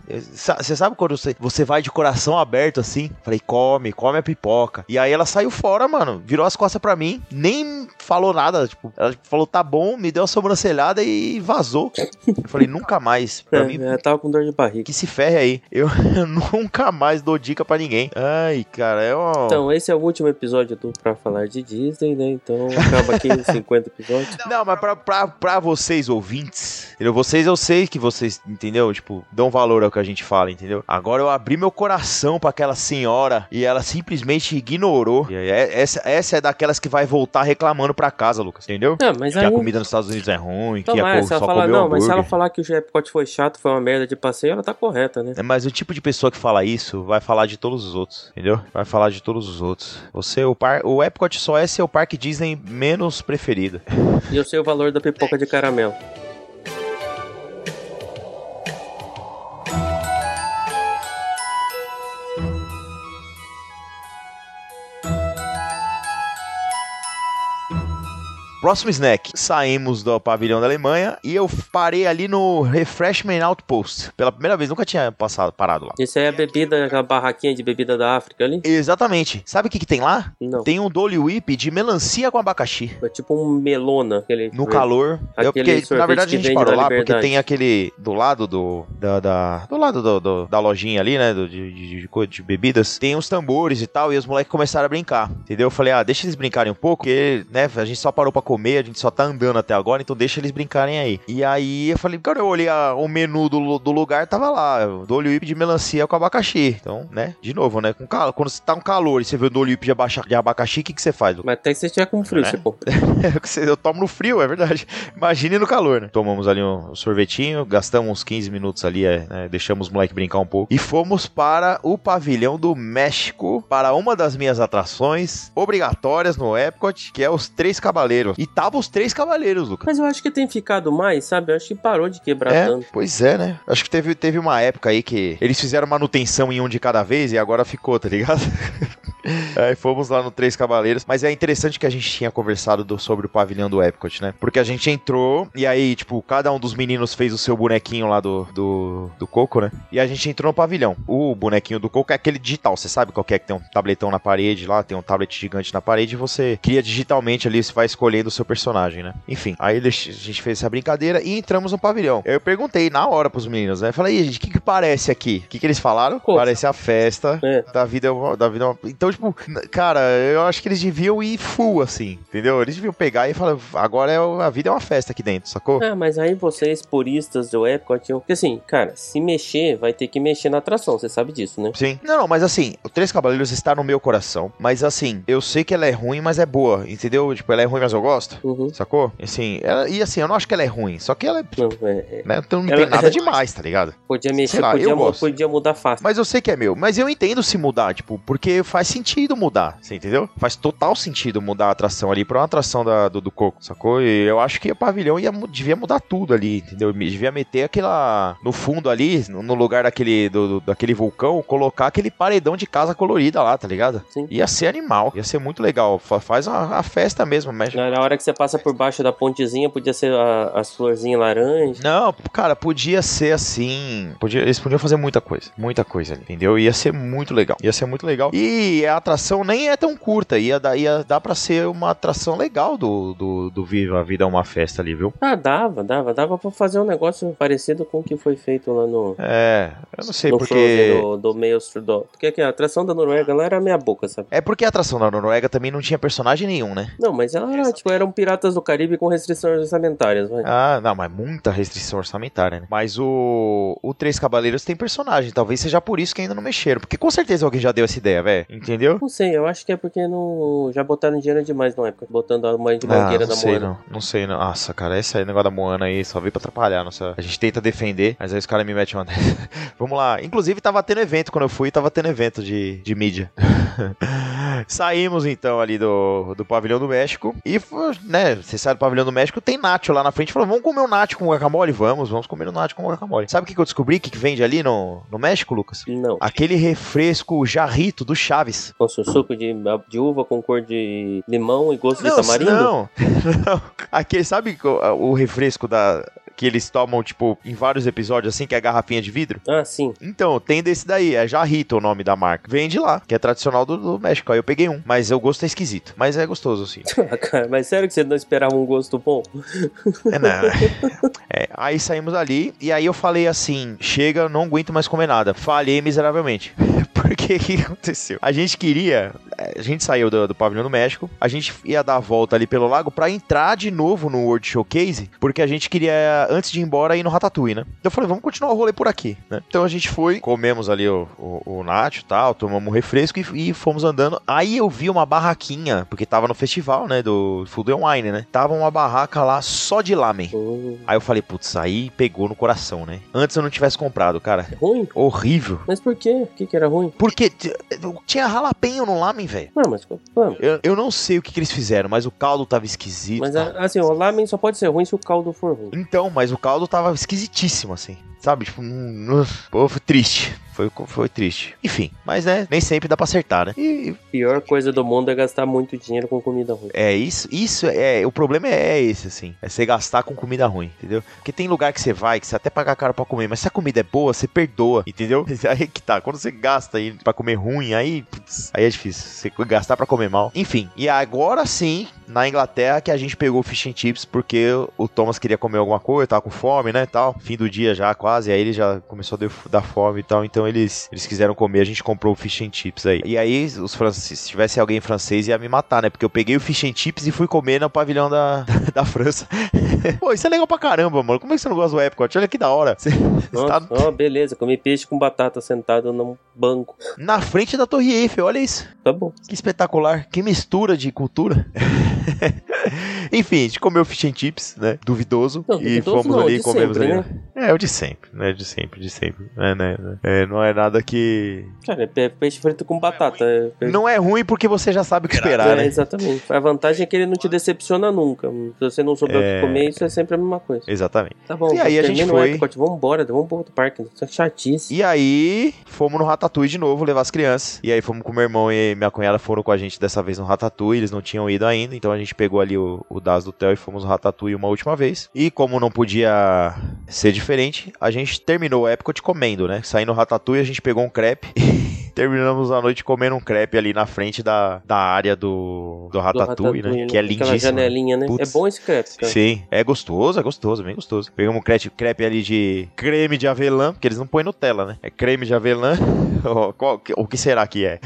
você sabe quando você, você vai de coração aberto assim? Falei, come, come a pipoca. E aí ela saiu fora, mano, virou as costas pra mim, nem falou nada, tipo, ela falou, tá bom, me deu a sobrancelhada e vazou. Eu falei, nunca mais. Pra É, mim, ela tava com dor de barriga. que se ferre aí. Eu, eu [LAUGHS] nunca mais dou dica pra ninguém. Ai, cara, é uma... Então, esse é o último episódio do Pra Falar de Disney, né? Então, acaba aqui os [LAUGHS] 50 episódios. Não, mas pra, pra, pra vocês ouvintes, entendeu? Vocês eu sei que vocês, entendeu? Tipo, dão valor ao que a gente fala, entendeu? Agora eu abri meu coração pra aquela senhora e ela simplesmente ignorou. E é- essa, essa é daquelas que vai voltar reclamando pra casa, Lucas, entendeu? Não, mas Que aí... a comida nos Estados Unidos é ruim, que a só comeu não, mas se ela hambúrguer. falar que o Epcot foi chato, foi uma merda de passeio, ela tá correta, né? É, Mas o tipo de pessoa que fala isso vai falar de todos os outros, entendeu? Vai falar de todos os outros. Você, o, par, o Epcot só é seu parque Disney menos preferido. E eu sei o valor da pipoca de caramelo. Próximo snack. Saímos do pavilhão da Alemanha e eu parei ali no Refreshment Outpost. Pela primeira vez, nunca tinha passado, parado lá. Isso aí é a bebida, aquela barraquinha de bebida da África ali? Exatamente. Sabe o que, que tem lá? Não. Tem um Dolly Whip de melancia com abacaxi. É tipo um melona. Aquele No calor. Eu, porque, na verdade, a gente parou lá porque Liberdade. tem aquele do lado do. Da, da- do lado do, do- da lojinha ali, né? do- de, de, de de bebidas. Tem uns tambores e tal. E os moleques começaram a brincar. Entendeu? Eu falei, ah, deixa eles brincarem um pouco. Porque, né? A gente só parou pra comer, a gente só tá andando até agora. Então deixa eles brincarem aí. E aí eu falei, cara, eu olhei a- o menu do, do lugar, tava lá. Dolly Whip de melancia com abacaxi. Então, né? De novo, né? Com cal- quando você tá um calor e você vê o Dolly Whip de, de abacaxi, o que, que você faz? Mas até que você tiver com frio, [LAUGHS] É? você compra. eu tomo no frio, é verdade. Imagine no calor, né? Tomamos ali um sorvetinho, gastamos uns 15 minutos ali, é, né? deixamos os moleque brincar um pouco. E fomos para o pavilhão do México, para uma das minhas atrações obrigatórias no Epcot, que é os Três Cavaleiros. E tava os Três Cavaleiros, Lucas. Mas eu acho que tem ficado mais, sabe? Eu acho que parou de quebrar É, tanto. pois é, né? Acho que teve, teve uma época aí que eles fizeram manutenção em um de cada vez e agora ficou, tá ligado? [LAUGHS] Aí fomos lá no Três Cavaleiros. Mas é interessante que a gente tinha conversado do- sobre o pavilhão do Epcot, né? Porque a gente entrou e aí, tipo, cada um dos meninos fez o seu bonequinho lá do, do, do Coco, né? E a gente entrou no pavilhão. O bonequinho do Coco é aquele digital. Você sabe qual que é que tem um tabletão na parede lá, tem um tablet gigante na parede e você cria digitalmente ali, você vai escolhendo o seu personagem, né? Enfim, aí a gente fez essa brincadeira e entramos no pavilhão. Eu perguntei na hora pros meninos, né? Falei, "E aí, gente, o que, que parece aqui? O que, que eles falaram? Parece a festa É. da vida, da vida. Então, tipo, n- cara, eu acho que eles deviam ir full, assim, entendeu? Eles deviam pegar e falar, agora é, a vida é uma festa aqui dentro, sacou? Ah, mas aí vocês, puristas do Epcot, eu... porque assim, cara, se mexer, vai ter que mexer na atração, você sabe disso, né? Sim. Não, não, mas assim, o Três Cavaleiros está no meu coração. Mas assim, eu sei que ela é ruim, mas é boa, entendeu? Tipo, ela é ruim, mas eu gosto. Uhum. Sacou? Assim, ela- e assim, eu não acho que ela é ruim, só que ela é. Não, é, é, Né, então não Ela- tem nada [LAUGHS] demais, tá ligado? podia mexer, lá, podia, eu gosto. podia mudar fácil. Mas eu sei que é meu. Mas eu entendo se mudar, tipo, porque faz sentido mudar, você entendeu? Faz total sentido mudar a atração ali pra uma atração da, do, do Coco, sacou? E eu acho que o pavilhão ia, devia mudar tudo ali, entendeu? Devia meter aquela. No fundo ali, no lugar daquele, do, do- daquele vulcão, colocar aquele paredão de casa colorida lá, tá ligado? Sim. Ia ser animal, ia ser muito legal. Fa- Faz a, a festa mesmo, mexe. Na na hora que você passa por baixo da pontezinha, podia ser a- as florzinhas laranja. Não, cara, podia ser assim. Podia, eles podiam fazer muita coisa. Muita coisa entendeu? Ia ser muito legal. Ia ser muito legal. E a atração nem é tão curta. Ia dar, ia dar pra ser uma atração legal do, do, do Viva a Vida é uma Festa ali, viu? Ah, dava, dava. Dava pra fazer um negócio parecido com o que foi feito lá no. É, eu não sei no porque. Do, do Maelstrom. do- Porque aqui, a atração da Noruega lá era meia boca, sabe? É porque a atração da Noruega também não tinha personagem nenhum, né? Não, mas ela era, tipo, eram piratas do Caribe com restrições orçamentárias, vai. Ah, não, mas muita restrição orçamentária, né? Mas o, o Três Cavaleiros tem personagem, talvez seja por isso que ainda não mexeram. Porque com certeza alguém já deu essa ideia, velho. Entendeu? Não sei, eu acho que é porque não, já botaram dinheiro demais na época, botando a mãe de banqueira Ah, não da sei Moana. não, não sei não. Nossa, cara, esse aí negócio da Moana aí só veio pra atrapalhar. Nossa. A gente tenta defender, mas aí os caras me metem uma. [LAUGHS] Vamos lá. Inclusive tava tendo evento quando eu fui, tava tendo evento de, de mídia. [LAUGHS] Saímos então ali do, do pavilhão do México e, né, você sai do pavilhão do México, tem nacho lá na frente. Falou, vamos comer um nacho com guacamole? Vamos, vamos comer um nacho com guacamole. Sabe o que, que eu descobri que que vende ali no, no México, Lucas? Não. Aquele refresco jarrito do Chaves. Com seu suco de, de uva com cor de limão e gosto de tamarindo? Não, [LAUGHS] não. Aquele, sabe o, o refresco da. Que eles tomam, tipo, em vários episódios, assim, que é a garrafinha de vidro? Ah, sim. Então, tem desse daí, é Jarrito o nome da marca. Vende lá, que é tradicional do, do México. Aí eu peguei um, mas o gosto é esquisito. Mas é gostoso, assim. [LAUGHS] Ah, cara, mas sério que você não esperava um gosto bom? É, não. [LAUGHS] É, aí saímos ali, e aí eu falei assim: chega, não aguento mais comer nada. Falhei miseravelmente. [LAUGHS] Porque o que aconteceu? A gente queria. A gente saiu do, do pavilhão do México, a gente ia dar a volta ali pelo lago pra entrar de novo no World Showcase, porque a gente queria, antes de ir embora, ir no Ratatouille, né? Então eu falei, vamos continuar o rolê por aqui, né? Então a gente foi, comemos ali o, o, o nacho e tal, tomamos um refresco e, e fomos andando. Aí eu vi uma barraquinha, porque tava no festival, né? Do Food and Wine, né? Tava uma barraca lá só de lamen. Hum, Aí eu falei, putz, aí pegou no coração, né? Antes eu não tivesse comprado, cara. ruim? Horrível. Mas por quê? O que, que era ruim? Porque tinha jalapeno no lamen, velho. Não, mas. Mano, Eu, eu não sei o que, que eles fizeram, mas o caldo tava esquisito. mas assim, o lamen só pode ser ruim se o caldo for ruim. Então, mas o caldo tava esquisitíssimo, assim. Sabe? Tipo, hum, pô, foi triste. Foi, foi triste. Enfim, mas né, nem sempre dá pra acertar, né? E Pior coisa do mundo é gastar muito dinheiro com comida ruim. é isso, isso é. O problema é esse, assim. É você gastar com comida ruim, entendeu? Porque tem lugar que você vai que você até paga caro pra comer, mas se a comida é boa, você perdoa, entendeu? [LAUGHS] Aí que tá. Quando você gasta aí pra comer ruim, aí, putz, aí é difícil. Você gastar pra comer mal. Enfim, e agora sim, na Inglaterra, que a gente pegou o fish and chips, porque o Thomas queria comer alguma coisa, tava com fome, né, tal. Fim do dia já, quase. Aí ele já começou a dar- fome e tal. Então eles, eles quiseram comer, a gente comprou o fish and chips aí. E aí, os franceses, se tivesse alguém francês, ia me matar, né? Porque eu peguei o fish and chips e fui comer no pavilhão da, [LAUGHS] da França. [LAUGHS] Pô, isso é legal pra caramba, mano. Como é que você não gosta do Epcot? Olha que da hora. Você, você [LAUGHS] Nossa, tá beleza, comi peixe com batata sentado num banco. na frente da Torre Eiffel, olha isso. Tá bom. Que espetacular, que mistura de cultura. Enfim, a gente comeu fish and chips, né? Duvidoso. Não, e duvidoso fomos não, ali e comemos sempre, ali. né? É, o de sempre, né? De sempre, de sempre. É, né? É, não é nada que. Cara, é pe- peixe frito com batata. É, peixe- Não é ruim porque você já sabe o que esperar, é, né? exatamente. A vantagem é que ele não te decepciona nunca. Se você não souber o É. que comer, isso é sempre a mesma coisa. Exatamente. Tá bom, E aí a gente o foi- Epcot, vambora, vamos pro outro parque. Isso é chatice. E aí, fomos no Ratatouille de novo, levar as crianças. E aí fomos com meu irmão e minha cunhada foram com a gente dessa vez no Ratatouille, eles não tinham ido ainda, então a gente pegou ali o, o das do Theo e fomos no Ratatouille uma última vez. E como não podia ser diferente, a gente terminou o Epcot comendo, né? Saindo Ratatouille, a gente pegou um crepe [LAUGHS] e terminamos a noite comendo um crepe ali na frente da, da área do, do Do Ratatouille, né? Que é lindíssimo. né? janelinha, né? Putz. É bom esse crepe, cara. Sim, é gostoso, é gostoso, bem gostoso. Pegamos um crepe, crepe ali de creme de avelã, porque eles não põem Nutella, né? É creme de avelã. [LAUGHS] O que será que é?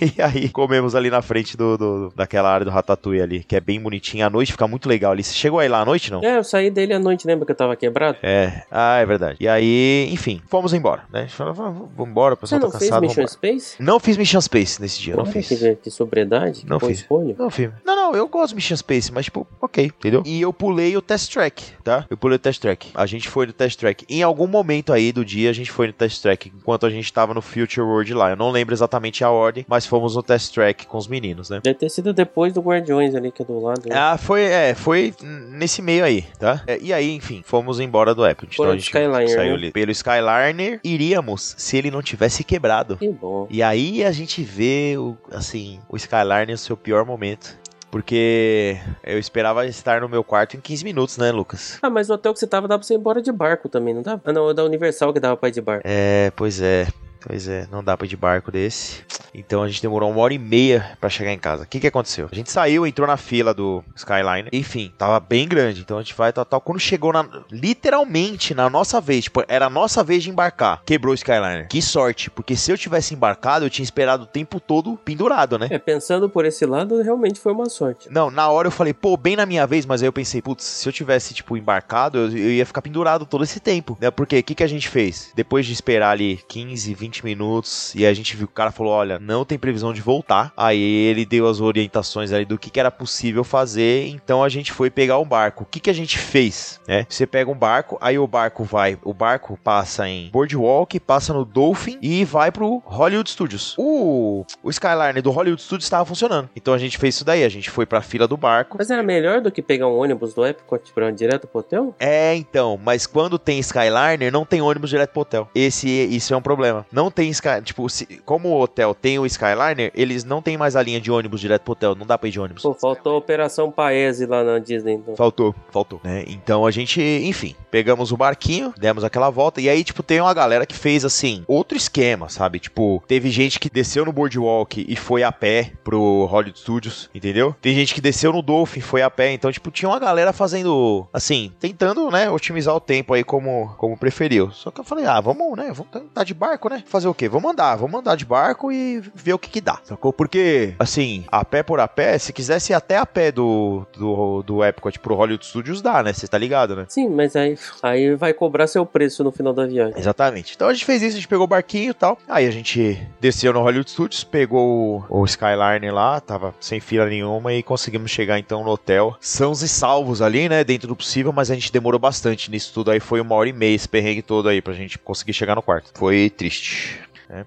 [LAUGHS] e aí comemos ali na frente do, do- daquela área do Ratatouille ali, que é bem bonitinha. À noite fica muito legal ali. Você chegou aí lá à noite, não? É, eu saí dele à noite, lembra que eu tava quebrado? É, ah, é verdade. E aí, enfim, fomos embora, né? A gente falou, "Vamos- embora, o Você pessoal não tá fez cansado. Mission vambora." Space? Não fiz Mission Space nesse dia, não Olha fiz. Que, que sobriedade, que Não fiz. escolha. Não, filho. Não, não, eu gosto de Mission Space, mas tipo, ok, entendeu? E eu pulei o test track, tá? Eu pulei o test track. A gente foi no test track. Em algum momento aí do dia, a gente foi no test track, enquanto a gente tava no Future World lá. Eu não lembro exatamente a ordem, mas fomos no test track com os meninos, né? Deve ter sido depois do Guardiões ali, que é do lado. né? Ah, foi, é, foi nesse meio aí, tá? É, e aí, enfim, fomos embora do Apple. Então a gente Skyliner, saiu né? pelo Skyliner. Iríamos se ele não tivesse quebrado. Que bom. E aí a gente vê, o, assim, o Skyline no seu pior momento. Porque eu esperava estar no meu quarto em 15 minutos, né, Lucas? Ah, mas o hotel que você tava dava pra você ir embora de barco também, não dava? Ah, não, é da Universal que dava pra ir de barco. É, pois é. Pois é, não dá pra ir de barco desse. Então a gente demorou uma hora e meia pra chegar em casa. O que que aconteceu? A gente saiu, entrou na fila do Skyliner. Enfim, tava bem grande. Então a gente vai, tal, tal. Quando chegou na. Literalmente na nossa vez, tipo, era a nossa vez de embarcar. Quebrou o Skyliner. Que sorte, porque se eu tivesse embarcado, eu tinha esperado o tempo todo pendurado, né? É, pensando por esse lado, realmente foi uma sorte. Não, na hora eu falei, pô, bem na minha vez, mas aí eu pensei, putz, se eu tivesse, tipo, embarcado, eu, eu ia ficar pendurado todo esse tempo, né? Porque o que, que a gente fez? Depois de esperar ali 15, 20 minutos, e a gente viu que o cara falou, olha, não tem previsão de voltar. Aí ele deu as orientações ali do que, que era possível fazer, então a gente foi pegar um barco. O que, que a gente fez, né? Você pega um barco, aí o barco vai, o barco passa em Boardwalk, passa no Dolphin e vai pro Hollywood Studios. O, o Skyliner do Hollywood Studios estava funcionando. Então a gente fez isso daí, a gente foi pra fila do barco. Mas era melhor do que pegar um ônibus do Epcot pra direto pro hotel? É, então, mas quando tem Skyliner, não tem ônibus direto pro hotel. Esse, isso é um problema. Não tem Sky, tipo, se- como o hotel tem o Skyliner, eles não tem mais a linha de ônibus direto pro hotel, não dá pra ir de ônibus. Pô, faltou a Operação Paese lá na Disney, então. Faltou, faltou. Né? Então a gente, enfim, pegamos o barquinho, demos aquela volta, e aí, tipo, tem uma galera que fez, assim, outro esquema, sabe? Tipo, teve gente que desceu no Boardwalk e foi a pé pro Hollywood Studios, entendeu? Tem gente que desceu no Dolphin e foi a pé, então, tipo, tinha uma galera fazendo, assim, tentando, né, otimizar o tempo aí como, como preferiu. Só que eu falei, ah, vamos, né, vamos andar de barco, né? Fazer o quê? Vamos andar, vamos andar de barco e ver o que que dá, sacou? Porque, assim, a pé por a pé, se quisesse ir até a pé do, do, do Epcot pro Hollywood Studios, dá, né? Você tá ligado, né? Sim, mas aí, aí vai cobrar seu preço no final da viagem. Exatamente. Então a gente fez isso, a gente pegou o barquinho e tal. Aí a gente desceu no Hollywood Studios, pegou o, o Skyliner lá, tava sem fila nenhuma e conseguimos chegar então no hotel. Sãos e salvos ali, né? Dentro do possível, mas a gente demorou bastante nisso tudo. Aí foi uma hora e meia esse perrengue todo aí pra gente conseguir chegar no quarto. Foi triste.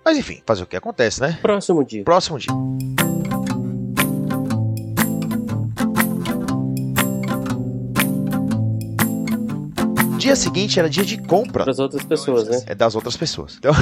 Mas enfim, fazer o que acontece, né? Próximo dia. Próximo dia. Dia seguinte era dia de compra. Para as outras pessoas, né? É das outras pessoas. Então...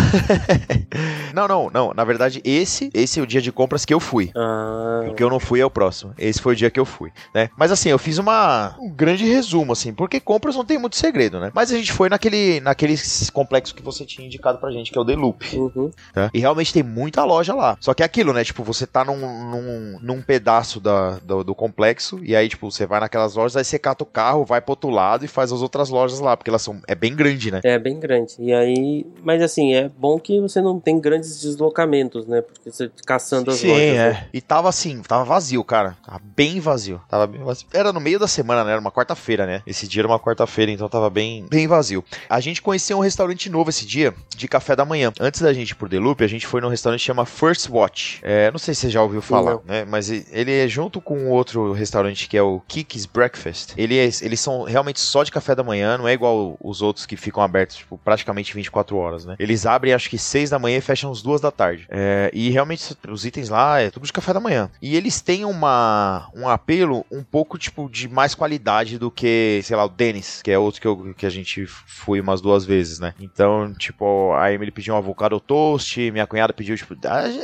[LAUGHS] não, não, não. Na verdade, esse, esse é o dia de compras que eu fui. Ah, O que eu não fui é o próximo. Esse foi o dia que eu fui, né? Mas assim, eu fiz uma, um grande resumo, assim, porque compras não tem muito segredo, né? Mas a gente foi naquele, naquele complexo que você tinha indicado pra gente, que é o The Loop. uhum. tá? E realmente tem muita loja lá. Só que é aquilo, né? Tipo, você tá num, num, num pedaço da, do, do complexo, e aí, tipo, você vai naquelas lojas, aí você cata o carro, vai pro outro lado e faz as outras lojas lá, porque elas são. É bem grande, né? É bem grande. E aí, mas assim, é bom que você não tem grandes deslocamentos, né? Porque você caçando as Sim, lojas. é. né? E tava assim, tava vazio, cara. Tava bem vazio. Tava bem vazio. Era no meio da semana, né? Era uma quarta-feira, né? Esse dia era uma quarta-feira, então tava bem, bem vazio. A gente conheceu um restaurante novo esse dia, de café da manhã. Antes da gente ir pro The Loop, a gente foi num restaurante que chama First Watch. É, não sei se você já ouviu falar, Não. né? Mas ele é junto com outro restaurante que é o Kiki's Breakfast. Ele é- eles são realmente só de café da manhã, não é igual os outros que ficam abertos, tipo, praticamente 24 horas, né? Eles abrem acho que 6 da manhã e fecham às 2 da tarde. É, e realmente os itens lá é tudo de café da manhã. E eles têm uma, um apelo um pouco, tipo, de mais qualidade do que, sei lá, o Dennis, que é outro que, eu, que a gente foi umas duas vezes, né? Então, tipo, a Emily pediu um avocado toast, minha cunhada pediu, tipo,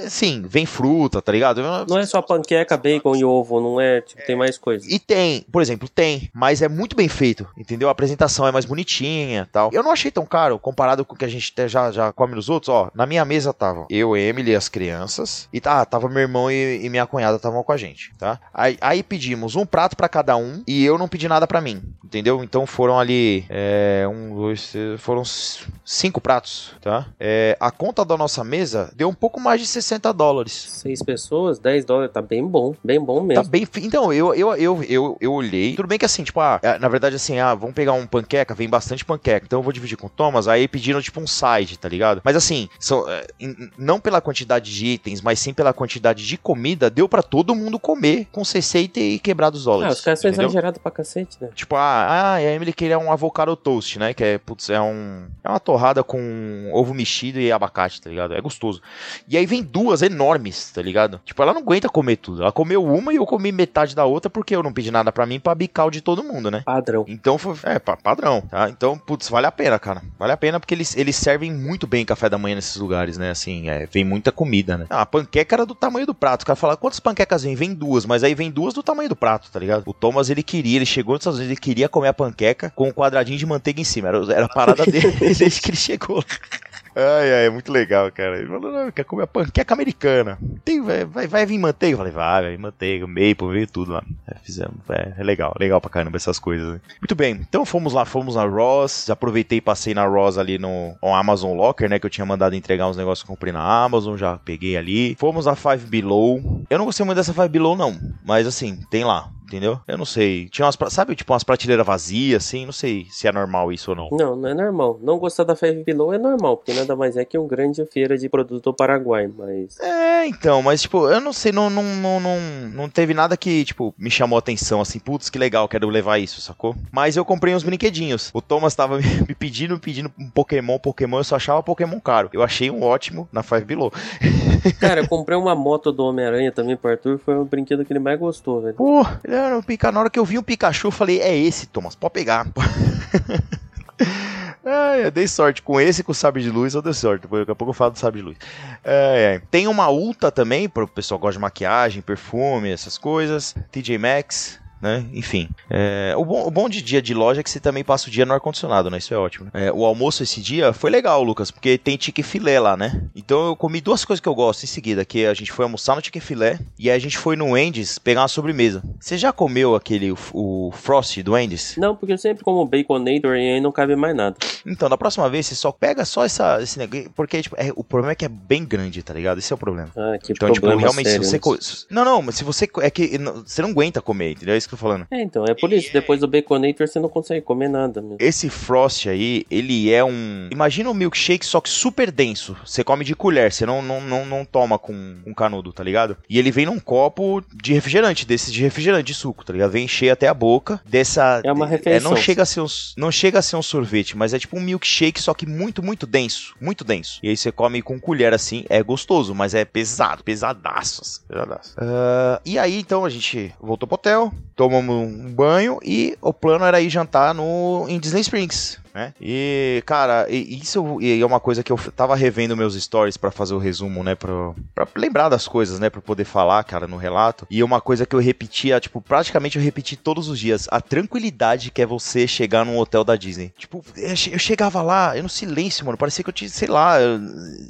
assim, vem fruta, tá ligado? Não é só panqueca, bacon e ovo, não é? Tipo, tem mais coisa. E tem, por exemplo, tem, mas é muito bem feito, entendeu? A apresentação é mais bonitinha tal. Eu não achei tão caro comparado com o que a gente te- já, já come nos outros, ó. Na minha mesa tava eu, Emily e as crianças. E tá, tava meu irmão e, e minha cunhada estavam com a gente, tá? Aí, aí pedimos um prato pra cada um e eu não pedi nada pra mim, entendeu? Então foram ali, é, um, dois, três, foram cinco pratos, tá? É, a conta da nossa mesa deu um pouco mais de 60 dólares. Seis pessoas, 10 dólares, tá bem bom. Bem bom Tá mesmo. bem. fi- Então, eu, eu, eu, eu, eu olhei. Tudo bem que assim, tipo, ah, é, na verdade, assim, ah, vamos pegar um panqueca, vem bastante panqueca. Então eu vou dividir com o Thomas. Aí pediram, tipo, um side, tá ligado? Mas assim, só, é, não pela quantidade de itens, mas sim pela quantidade de comida, deu pra todo mundo comer com 60 e quebrar os Ah, dólares. os caras são exagerados pra cacete, né? Tipo, ah, ah, a Emily queria um avocado toast, né? Que é, putz, é um. É uma torrada com ovo mexido e abacate, tá ligado? É gostoso. E aí vem duas enormes, tá ligado? Tipo, ela não aguenta comer tudo. Ela comeu uma e eu comi metade da outra porque eu não pedi nada pra mim pra bicar o de todo mundo, né? Padrão. Então foi. É, pa- padrão, tá? Então, putz, vale a pena, cara. Vale a pena porque eles, eles servem muito bem café da manhã nesses lugares, né? Assim, é, vem muita comida, né? Ah, a panqueca era do tamanho do prato. O cara fala, quantas panquecas vem? Vem duas, mas aí vem duas do tamanho do prato, tá ligado? O Thomas, ele queria, ele chegou nos Estados Unidos, ele queria comer a panqueca com um quadradinho de manteiga em cima. Era, era a parada dele [LAUGHS] desde que ele chegou. Ai, ai, é muito legal, cara. Ele falou, não, quer comer panqueca americana. Tem, vai, vai, vai vir manteiga? Eu falei, vai, vai vir manteiga, maple, veio tudo lá. É, fizemos, é, é legal, legal pra caramba essas coisas. né? Muito bem, então fomos lá, fomos na Ross, aproveitei e passei na Ross ali no, no Amazon Locker, né, que eu tinha mandado entregar uns negócios que comprei na Amazon, já peguei ali. Fomos na Five Below. Eu não gostei muito dessa Five Below, não, mas assim, tem lá. Entendeu? Eu não sei. Tinha umas, sabe, tipo umas prateleiras vazias, assim. Não sei se é normal isso ou não. Não, não é normal. Não gostar da Five Below é normal, porque nada mais é que um grande feira de produto do Paraguai, mas. É, então, mas tipo, eu não sei, não, não, não, não, não teve nada que, tipo, me chamou a atenção, assim, putz, que legal, quero levar isso, sacou? Mas eu comprei uns brinquedinhos. O Thomas tava [LAUGHS] me me pedindo, pedindo um Pokémon, Pokémon, eu só achava Pokémon caro. Eu achei um ótimo na Five Below. Cara, eu [LAUGHS] comprei uma moto do Homem-Aranha também pro Arthur, foi o brinquedo que ele mais gostou, velho. Pô, ele um Pika. Na hora que eu vi o Pikachu, eu falei, é esse, Thomas, pode pegar. [LAUGHS] Ai, eu dei sorte com esse com o sabre de luz, eu dei sorte. Daqui a pouco eu falo do sabre de luz. Ai, ai. Tem uma Ulta também, para o pessoal que gosta de maquiagem, perfume, essas coisas. TJ Maxx. Né? Enfim, é, o, bom, o bom de dia de loja é que você também passa o dia no ar-condicionado, né? Isso é ótimo. né? É, o almoço esse dia foi legal, Lucas, porque tem tique filé lá, né? Então eu comi duas coisas que eu gosto em seguida, que a gente foi almoçar no tique filé e aí a gente foi no Wendy's pegar uma sobremesa. Você já comeu aquele, o, o Frost do Wendy's? Não, porque eu sempre como Baconator e aí não cabe mais nada. Então, da próxima vez você só pega só essa, esse negócio, porque tipo, é, o problema é que é bem grande, tá ligado? Esse é o problema. Ah, que Então, tipo, problema realmente, sério. se você. né? Não, não, mas se você. É que não- você não aguenta comer, entendeu? É isso que tô falando. É, então, é por isso. Depois do Baconator você não consegue comer nada mesmo. Esse Frost aí, ele é um. Imagina um milkshake, só que super denso. Você come de colher, você não, não, não, não toma com um canudo, tá ligado? E ele vem num copo de refrigerante, desses de refrigerante de suco, tá ligado? Vem encher até a boca dessa. É uma É, refeição. não chega a ser um, não chega a ser um sorvete, mas é tipo um milkshake, só que muito, muito denso. Muito denso. E aí você come com colher assim, é gostoso, mas é pesado, pesadaço. assim, pesadaço. Ah, e aí então a gente voltou pro hotel, tomamos um banho e o plano era ir jantar no, em Disney Springs. Né? E, cara, e- isso e é uma coisa que eu tava revendo meus stories pra fazer o resumo, né? Pra, pra lembrar das coisas, né? Pra poder falar, cara, no relato. E uma coisa que eu repetia, tipo, praticamente eu repeti todos os dias: a tranquilidade que é você chegar num hotel da Disney. Tipo, eu che- eu chegava lá, eu no silêncio, mano. Parecia que eu tinha, sei lá, eu-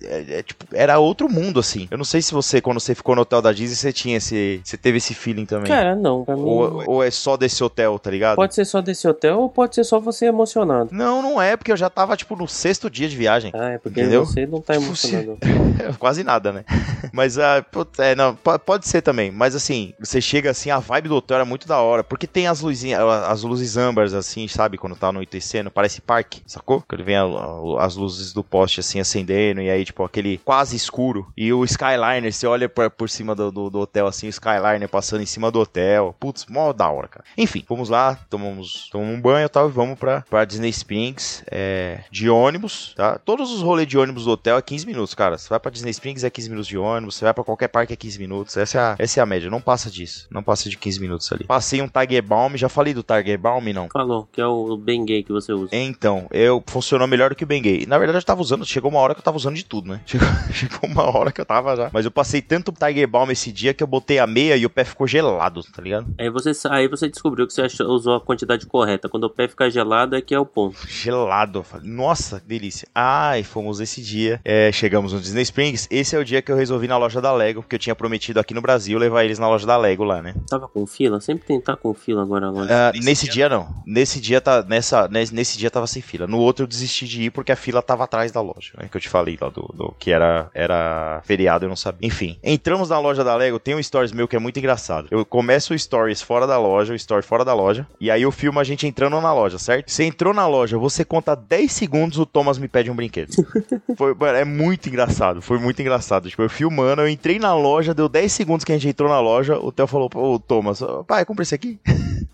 é- é, tipo, era outro mundo, assim. Eu não sei se você, quando você ficou no hotel da Disney, você tinha esse. Você teve esse feeling também. Cara, não, mim. ou, ou é só desse hotel, tá ligado? Pode ser só desse hotel ou pode ser só você emocionado. Não, não é, porque eu já tava, tipo, no sexto dia de viagem. Ah, é porque Entendeu? você não tá Tipo, emocionado. [LAUGHS] Quase nada, né? [LAUGHS] Mas, ah, putz, é, não, po- pode ser também. Mas, assim, você chega assim, a vibe do hotel é muito da hora. Porque tem as luzinhas, as luzes âmbares, assim, sabe? Quando tá anoitecendo, parece parque, sacou? Quando vem a- a- as luzes do poste, assim, acendendo. E aí, tipo, aquele quase escuro. E o Skyliner, você olha por, por cima do, do, do hotel, assim, o Skyliner passando em cima do hotel. Putz, mó da hora, cara. Enfim, fomos lá, tomamos, tomamos um banho e tal, e vamos pra, pra Disney Springs é, de ônibus, tá? Todos os rolês de ônibus do hotel é 15 minutos, cara. Você vai pra Disney Springs é 15 minutos de ônibus, você vai pra qualquer parque é 15 minutos. Essa é a, essa é a média, não passa disso. Não passa de 15 minutos ali. Passei um Tiger Balm, já falei do Tiger Balm, não? Falou, que é o bem gay que você usa. Então, eu funcionou melhor do que o Bengay. Na verdade, eu tava usando, chegou uma hora que eu tava usando de tudo, né? [LAUGHS] Chegou, chegou uma hora que eu tava já. Mas eu passei tanto Tiger Balm esse dia que eu botei a meia e o pé ficou gelado, tá ligado? Aí você, aí você descobriu que você achou- usou a quantidade correta. Quando o pé fica gelado é que é o ponto. Gelado. Falei, Nossa, que delícia. Ai, fomos esse dia. É, chegamos no Disney Springs. Esse é o dia que eu resolvi ir na loja da Lego, porque eu tinha prometido aqui no Brasil levar eles na loja da Lego lá, né? Tava com fila? Sempre tem que tá com fila agora. Ah, nesse dia não. Nesse dia tá nessa nesse, nesse dia tava sem fila. No outro eu desisti de ir porque a fila tava atrás da loja, né? Que eu te falei lá do, do- que era era feriado, eu não sabia. Enfim, entramos na loja da Lego, tem um stories meu que é muito engraçado. Eu começo o stories fora da loja, o story fora da loja, e aí eu filmo a gente entrando na loja, certo? Você entrou na loja, você conta 10 segundos, o Thomas me pede um brinquedo. [LAUGHS] Foi, é muito engraçado, foi muito engraçado. Tipo, eu filmando, eu entrei na loja, deu 10 segundos que a gente entrou na loja, o Theo falou, ô Thomas, pai, compra esse aqui. [LAUGHS]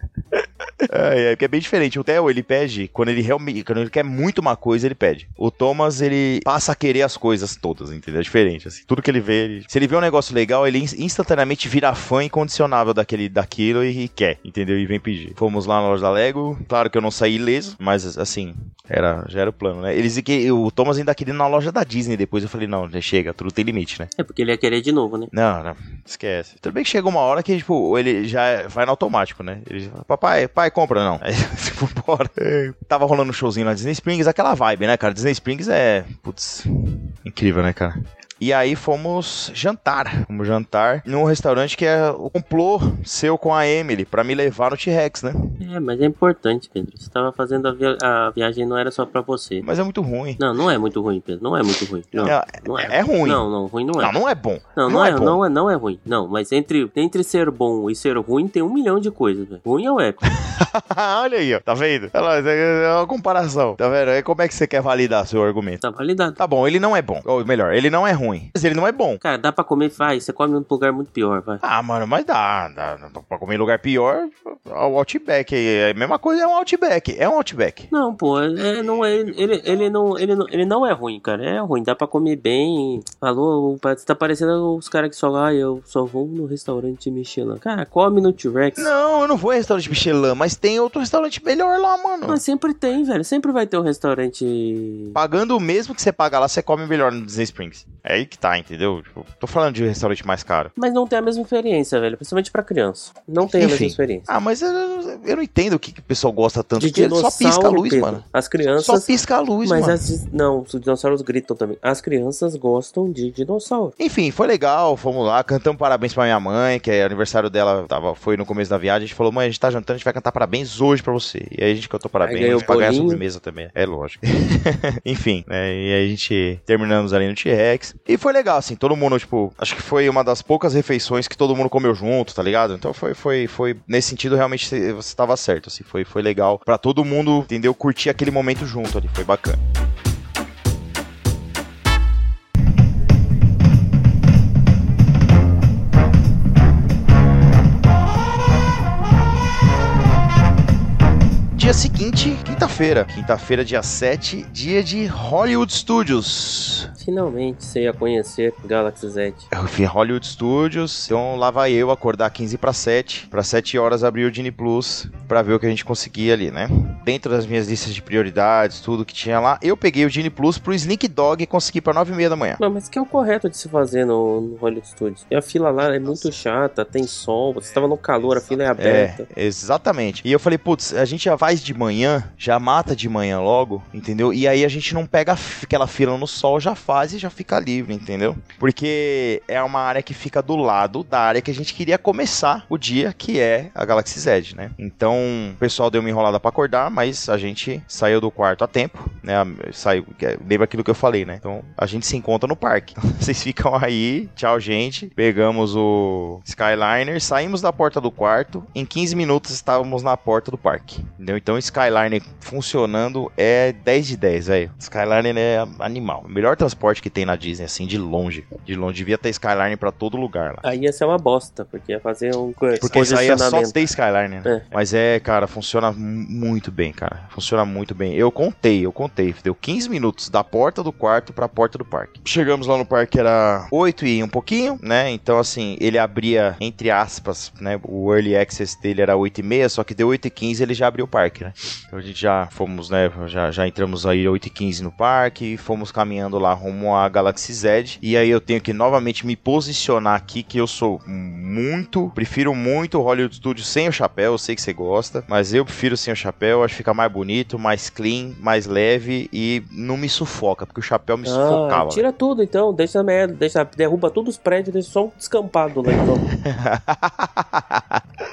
É, é, porque é bem diferente. O Theo, ele pede, quando ele realmente, quando ele quer muito uma coisa, ele pede. O Thomas, ele passa a querer as coisas todas, entendeu? É diferente, assim. Tudo que ele vê, ele- se ele vê um negócio legal, ele ins- instantaneamente vira fã incondicionável daquele, daquilo e, e quer, entendeu? E vem pedir. Fomos lá na loja da Lego, claro que eu não saí ileso, mas assim, era, já era o plano, né? Eles que o Thomas ainda queria ir na loja da Disney depois, eu falei, não, já chega, tudo tem limite, né? É porque ele ia querer de novo, né? Não, não, esquece. Tudo bem que chega uma hora que, tipo, ele já vai no automático, né? Ele fala, papai, pai, vai, compra, não. Aí. [LAUGHS] É, Tava rolando um showzinho na Disney Springs, aquela vibe, né, cara? Disney Springs é, putz, incrível, né, cara? E aí fomos jantar. Fomos jantar num restaurante que é o complô seu com a Emily pra me levar no T-Rex, né? É, mas é importante, Pedro. Você tava fazendo a, via- a viagem, não era só pra você. Mas é muito ruim. Não, não é muito ruim, Pedro. Não é muito ruim. Não, É- não é. é ruim. Não, não, ruim não é. Não, não é bom. Não, não, é, bom. não, é, não é ruim. Não, mas entre, entre ser bom e ser ruim tem um milhão de coisas, velho. Ruim é o épico. [LAUGHS] Olha aí, ó. Tá vendo? Lá, É uma comparação. Tá vendo? Aí como é que você quer validar seu argumento? Tá validado. Tá bom, ele não é bom. Ou melhor, ele não é ruim. Mas ele não é bom. Cara, dá pra comer, vai. Você come em um lugar muito pior, vai. Ah, mano, mas dá, dá. Pra comer em lugar pior, o Outback. É a mesma coisa, é um Outback. É um Outback. Não, pô, é, não é, ele, ele, não, ele, não, ele não é ruim, cara. É ruim, dá pra comer bem. Falou, você tá parecendo os caras que só, ah, eu só vou no restaurante Michelin. Cara, come no T-Rex. Não, eu não vou em restaurante Michelin, mas tem outro restaurante melhor lá, mano. Mas sempre tem, velho. Sempre vai ter um restaurante. Pagando o mesmo que você paga lá, você come melhor no Disney Springs. É aí que tá, entendeu? Tipo, tô falando de restaurante mais caro. Mas não tem a mesma experiência, velho. Principalmente pra criança. Não tem a mesma Enfim. experiência. Ah, mas eu, eu não entendo o que, que o pessoal gosta tanto. De ele só pisca a dinossauro, luz, Pedro. mano. As crianças. Só pisca a luz, mas mano. as. Não, os dinossauros gritam também. As crianças gostam de dinossauro. Enfim, foi legal, fomos lá, cantamos parabéns pra minha mãe, que é aniversário dela, tava, foi no começo da viagem, a gente falou, mãe, a gente tá jantando, a gente vai cantar parabéns hoje pra você. E aí a gente cantou parabéns, ganhou pra ganhar sobremesa também. É lógico. [LAUGHS] Enfim, né, e aí a gente terminamos ali no T-Rex. E foi legal, assim, todo mundo, tipo, acho que foi uma das poucas refeições que todo mundo comeu junto, tá ligado? Então foi, foi, foi, nesse sentido, realmente você tava certo, assim, foi, foi legal pra todo mundo, entendeu? Curtir aquele momento junto ali, foi bacana. Dia seguinte, quinta-feira. Quinta-feira, dia 7, dia de Hollywood Studios. Finalmente você ia conhecer Galaxy Z. Fui em Hollywood Studios, então lá vai eu acordar 15 para 7, para 7 horas abrir o Disney Plus para ver o que a gente conseguia ali, né? Dentro das minhas listas de prioridades, tudo que tinha lá, eu peguei o Disney Plus pro Sneak Dog e consegui para 9 e meia da manhã. Não, mas que é o correto de se fazer no, no Hollywood Studios. E a fila lá é muito chata, tem sol, você tava no calor, a fila é aberta. É, exatamente. E eu falei, putz, a gente já faz de manhã, já mata de manhã logo, entendeu? E aí a gente não pega aquela fila no sol, já faz e já fica livre, entendeu? Porque é uma área que fica do lado da área que a gente queria começar o dia, que é a Galaxy Z, né? Então, o pessoal deu uma enrolada pra acordar, mas a gente saiu do quarto a tempo, né? Saiu, que- lembra aquilo que eu falei, né? Então, a gente se encontra no parque. [LAUGHS] Vocês ficam aí, tchau, gente. Pegamos o Skyliner, saímos da porta do quarto, em 15 minutos estávamos na porta do parque. Entendeu? Então, Skyliner funcionando é 10 de 10, velho. Skyliner é animal. Melhor transporte que tem na Disney, assim, de longe. De longe. Devia ter Skyliner pra todo lugar lá. Aí ia ser uma bosta, porque ia fazer um Porque isso aí é só ter Skyliner, né? É. Mas é, cara, funciona mu- muito bem, cara. Funciona muito bem. Eu contei, eu contei. Deu 15 minutos da porta do quarto pra porta do parque. Chegamos lá no parque, era 8 e um pouquinho, né? Então, assim, ele abria, entre aspas, né? O early access dele era 8 e meia, só que deu 8 e 15 ele já abriu o parque, né? Então a gente já fomos, né? Já, já entramos aí 8 e 15 no parque, fomos caminhando lá rumo à Galaxy Z. E aí eu tenho que novamente me posicionar aqui, que eu sou muito, prefiro muito o Hollywood Studios sem o chapéu. Eu sei que você gosta, mas eu prefiro sem o chapéu. Acho que fica mais bonito, mais clean, mais leve e não me sufoca, porque o chapéu me Ah, sufocava. tira tudo então, deixa a merda, deixa, derruba todos os prédios, deixa só um descampado lá então. [LAUGHS]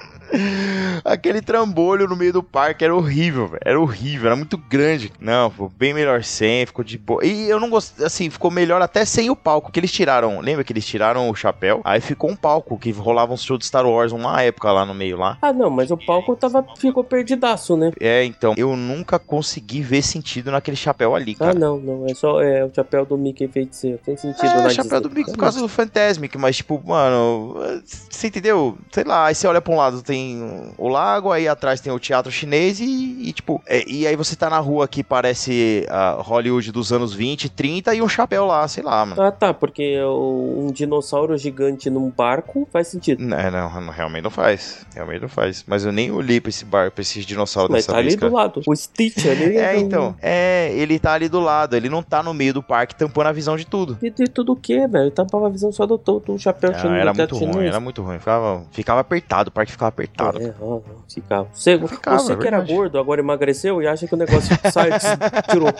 Aquele trambolho no meio do parque era horrível, velho. Era horrível, era muito grande. Não, ficou bem melhor sem, ficou de boa. E eu não gostei, assim, ficou melhor até sem o palco. Que eles tiraram, lembra que eles tiraram o chapéu? Aí ficou um palco que rolava um show de Star Wars uma época lá no meio lá. Ah, não, mas o palco tava, ficou perdidaço, né? É, então, eu nunca consegui ver sentido naquele chapéu ali, Ah, cara. não, não, é só é, o chapéu do Mickey feiticeiro. Tem sentido É, na chapéu Disney. do Mickey por causa do Fantasmic, mas tipo, mano, você entendeu? Sei lá, aí você olha pra um lado tem o lago, aí atrás tem o teatro chinês e, e, tipo, é, e aí você tá na rua que parece a Hollywood dos anos 20, 30 e um chapéu lá, sei lá, mano. Ah, tá, porque um dinossauro gigante num barco faz sentido. Não, não, não, realmente não faz. Realmente não faz. Mas eu nem olhei pra esse bar, pra esses dinossauros Mas dessa tá ali vez, do cara. lado. O Stitch ali. [LAUGHS] É, então. É, ele tá ali do lado. Ele não tá no meio do parque tampando a visão de tudo. E de tudo o que, velho? Tampava a visão só do, do, do chapéu Não, chinês. era do muito ruim, chinês. era muito ruim. Ficava, ficava apertado, o parque ficava apertado. Lotado. É, ó, ficava. Você, Ficava, você é que era gordo, agora emagreceu e acha que o negócio [LAUGHS] sai, tirou.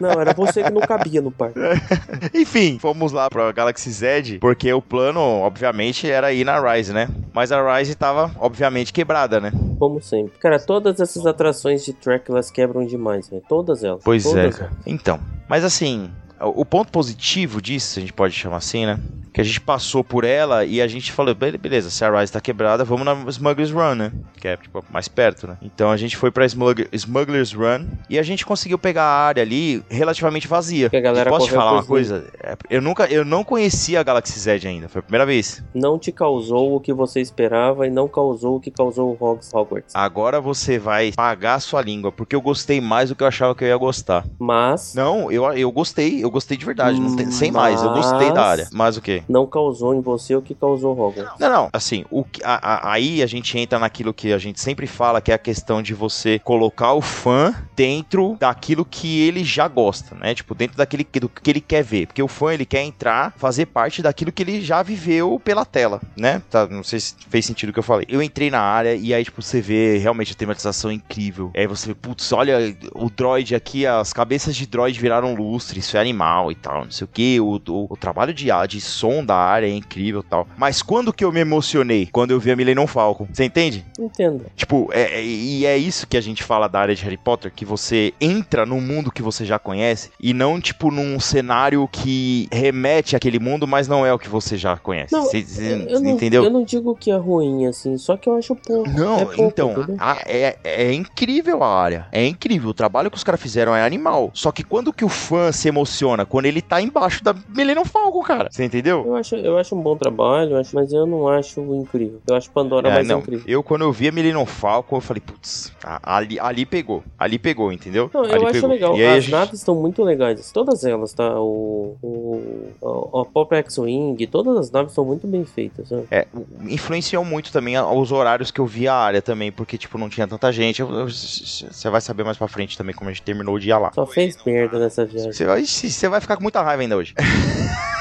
Não, era você que não cabia no parque. [LAUGHS] Enfim, fomos lá pra Galaxy Z, porque o plano, obviamente, era ir na Rise, né? Mas a Rise tava, obviamente, quebrada, né? Como sempre. Cara, todas essas atrações de track elas quebram demais, velho. Todas elas. Pois é, todas cara. Então, mas assim, o ponto positivo disso, a gente pode chamar assim, né? Que a gente passou por ela e a gente falou, "Be- beleza, se a Rise tá quebrada, vamos na Smuggler's Run, né? Que é, tipo, mais perto, né? Então a gente foi pra Smugg- Smuggler's Run e a gente conseguiu pegar a área ali relativamente vazia. Que a galera Posso te falar uma coisa? É, Eu nunca, eu não conhecia a Galaxy Z ainda, foi a primeira vez. Não te causou o que você esperava e não causou o que causou o Hogs Hogwarts. Agora você vai pagar a sua língua, porque eu gostei mais do que eu achava que eu ia gostar. Mas Não, eu, eu gostei, eu gostei de verdade, não tem- sem mais, eu gostei da área. Mas o quê? não causou em você o que causou Hogwarts. Não, não, assim, o, que- a- a- aí a gente entra naquilo que a gente sempre fala, que é a questão de você colocar o fã dentro daquilo que ele já gosta, né? Tipo, dentro daquele que- do que ele quer ver. Porque o fã, ele quer entrar, fazer parte daquilo que ele já viveu pela tela, né? Tá, não sei se fez sentido o que eu falei. Eu entrei na área e aí, tipo, você vê realmente a tematização incrível. Aí você vê, putz, olha o droid aqui, as cabeças de droid viraram lustre, isso é animal e tal, não sei o que. O, o, o trabalho de, de som da área é incrível e tal. Mas quando que eu me emocionei? Quando eu vi a Millennium Falcon. Você entende? Entendo. Tipo, é, é- e é isso que a gente fala da área de Harry Potter, que você entra num mundo que você já conhece e não, tipo, num cenário que remete àquele mundo, mas não é o que você já conhece. Não, Cê- cê- eu, não, entendeu? eu não digo que é ruim, assim, só que eu acho pouco. Não, é pouco, então, a- é, é incrível a área. É incrível. O trabalho que os caras fizeram é animal. Só que quando que o fã se emociona? Quando ele tá embaixo da Millennium Falcon, cara. Você entendeu? Eu acho, eu acho um bom trabalho, eu acho- mas eu não acho incrível. Eu acho Pandora É, mais não, incrível. eu quando eu vi a Millennium Falcon, eu falei, putz, ali, ali pegou. Ali pegou, entendeu? Não, eu ali acho pegou. legal. E aí a As gente- naves estão muito legais. Todas elas, tá? O. O. A, Pop X-Wing, todas as naves estão muito bem feitas. Sabe? É, influenciou muito também os horários que eu vi a área também, porque, tipo, não tinha tanta gente. Eu- eu- Você vai saber mais pra frente também como a gente terminou o dia lá. Só fez merda nessa viagem. Você vai, você vai ficar com muita raiva ainda hoje. [LAUGHS]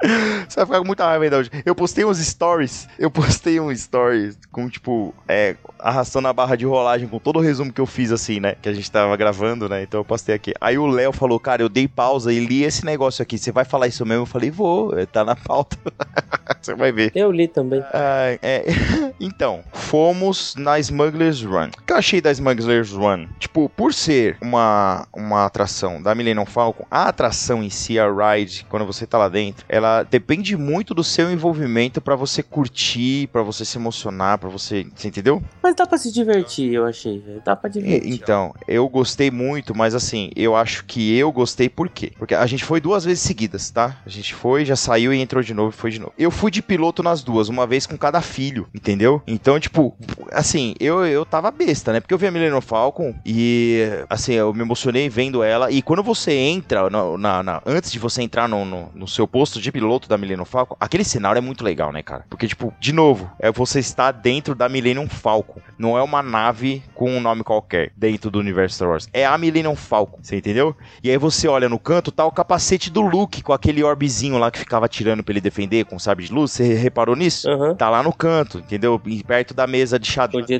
[LAUGHS] Você vai ficar com muita raiva ainda hoje. Eu postei uns stories. Eu postei um story com, tipo, é, arrastando a barra de rolagem com todo o resumo que eu fiz, assim, né? Que a gente tava gravando, né? Então eu postei aqui. Aí o Léo falou, cara, eu dei pausa e li esse negócio aqui. Você vai falar isso mesmo? Eu falei, vou, tá na pauta. [LAUGHS] Você vai ver. Eu li também. Ah, é. [LAUGHS] Então, fomos na Smuggler's Run. O que eu achei da Smuggler's Run? Tipo, por ser uma, uma atração da Millennium Falcon, a atração em si, a ride, quando você tá lá dentro, ela depende muito do seu envolvimento pra você curtir, pra você se emocionar, pra você. Você entendeu? Mas dá pra se divertir, eu achei, velho. Dá pra E- divertir. Então, eu gostei muito, mas assim, eu acho que eu gostei por quê? Porque a gente foi duas vezes seguidas, tá? A gente foi, já saiu e entrou de novo e foi de novo. Eu fui de piloto nas duas, uma vez com cada filho, entendeu? Então, tipo, assim, eu, eu tava besta, né? Porque eu vi a Millennium Falcon e, assim, eu me emocionei vendo ela. E quando você entra, na, na- na- antes de você entrar no, no, no seu posto de piloto da Millennium Falcon, aquele cenário é muito legal, né, cara? Porque, tipo, de novo, é você está dentro da Millennium Falcon. Não é uma nave com um nome qualquer dentro do universo Star Wars. É a Millennium Falcon, você entendeu? E aí você olha no canto, tá o capacete do Luke com aquele orbezinho lá que ficava atirando pra ele defender com sabre de luz. Você reparou nisso? Aham. Tá lá no canto, entendeu? Perto da mesa de O xadrez. de,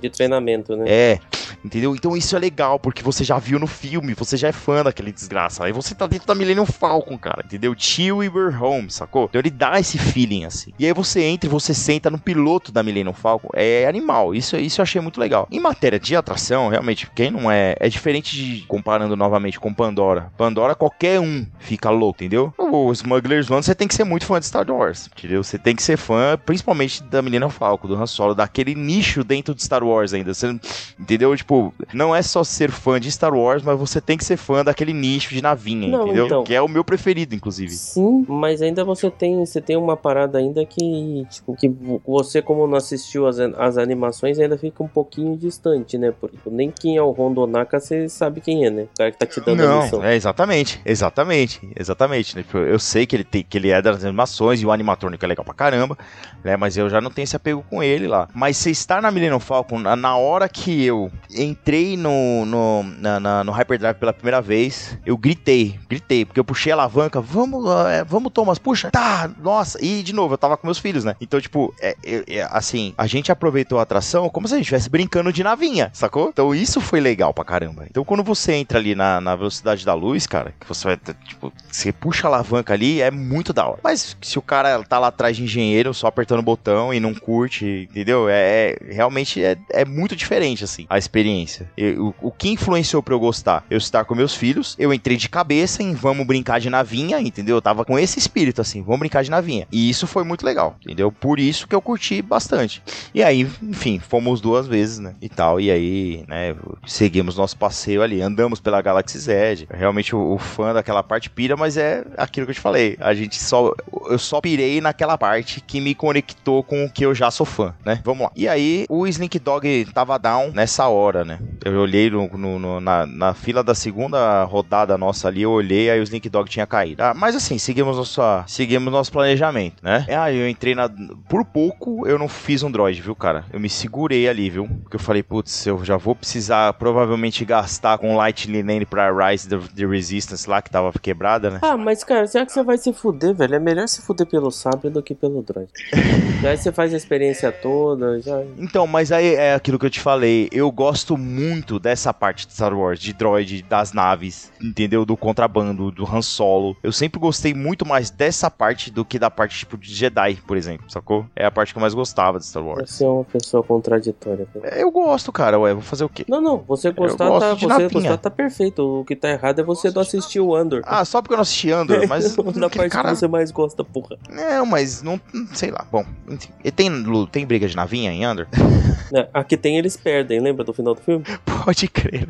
de treinamento, né? É, entendeu? Então isso é legal, porque você já viu no filme, você já é fã daquele desgraça. Aí você tá dentro da Millennium Falcon, cara, entendeu? Chill e home, sacou? Então ele dá esse feeling assim. E aí você entra e você senta no piloto da Millennium Falcon. É animal, isso, isso eu achei muito legal. Em matéria de atração, realmente, quem não é. É diferente de. Comparando novamente com Pandora. Pandora, qualquer um fica louco, entendeu? O Smugglers One, você tem que ser muito fã de Star Wars, entendeu? Você tem que ser fã, principalmente da Millennium Falcon, do Han Solo, daquele nicho dentro de Star Wars ainda. Você, entendeu? Tipo, não é só ser fã de Star Wars, mas você tem que ser fã daquele nicho de navinha, Não, entendeu? então. Que é o meu preferido, inclusive. Sim, mas ainda você tem, você tem uma parada ainda que, tipo, que você como não assistiu as, as animações ainda fica um pouquinho distante, né? Porque nem quem é o Rondonaka você sabe quem é, né? O cara que tá te dando a missão. Não, é exatamente, exatamente, exatamente. né? Eu sei que ele, tem, que ele é das animações e o animatrônico é legal pra caramba, né? Mas eu já não tenho esse apego com ele lá. Mas você estar na Millennium Falcon, na, na hora que eu entrei no, no, na, na- no Hyperdrive pela primeira vez, eu gritei, gritei, porque eu puxei a alavanca, vamos, é, vamos, Thomas, puxa, tá, nossa, e de novo, eu tava com meus filhos, né? Então, tipo, é, é, é, assim, a gente aproveitou a atração como se a gente estivesse brincando de navinha, sacou? Então isso foi legal pra caramba. Então quando você entra ali na, na velocidade da luz, cara, que você vai, tipo, você puxa a alavanca ali, é muito da hora. Mas se o cara tá lá atrás de engenheiro, só apertando o botão e não curte, entendeu? É, é- realmente é, é muito diferente, assim, a experiência. Eu- o, o que influenciou pra eu gostar? Eu estar com meus filhos, eu entrei de cabeça em vamos brincar de navinha, entendeu? Eu tava com esse espírito, assim, vamos brincar de navinha. E isso foi muito legal, entendeu? Por isso que eu curti bastante. E aí, enfim, fomos duas vezes, né? E tal. E aí, né, seguimos nosso passeio ali, andamos pela Galaxy Z. Realmente o, o fã daquela parte pira, mas é aquilo que eu te falei. A gente só. Eu só pirei naquela parte que me conectou com o que eu já sou fã, né? Vamos lá. E aí, o Slink Dog tava down nessa hora, né? Eu olhei no- no- no- na, na fila da segunda rodada nossa ali, eu olhei, aí o Slink Dog tinha caído. Ah, mas assim, seguimos nossa, seguimos nosso planejamento, né? É, aí eu entrei na. Por pouco eu não fiz um droid, viu, cara? Eu me segurei ali, viu? Porque eu falei, putz, eu já vou precisar provavelmente gastar com Lightning Lane pra Rise the, the Resistance lá, que tava quebrada, né? Ah, mas cara, será que você vai se fuder, velho? É melhor se fuder pelo sabre do que pelo droid. [LAUGHS] Aí você faz a experiência toda, já. Então, mas aí é aquilo que eu te falei. Eu gosto muito dessa parte de Star Wars, de droid, das naves, entendeu? Do contrabando, do Han Solo. Eu sempre gostei muito mais dessa parte do que da parte tipo de Jedi, por exemplo, sacou? É a parte que eu mais gostava de Star Wars. Você é uma pessoa contraditória. velho. É, Eu gosto, cara. Ué, vou fazer o quê? Não, não, você gostar, tá, você gostar tá perfeito. O que tá errado é você não assistir o Andor. Ah, só porque eu não assisti Andor, [LAUGHS] mas. da parte cara, que você mais gosta, porra. Não, mas não. Sei lá. Bom, enfim. E tem, tem briga de navinha em Andor? [LAUGHS] É, aqui tem eles perdem, lembra do final do filme? [LAUGHS] Pode crer.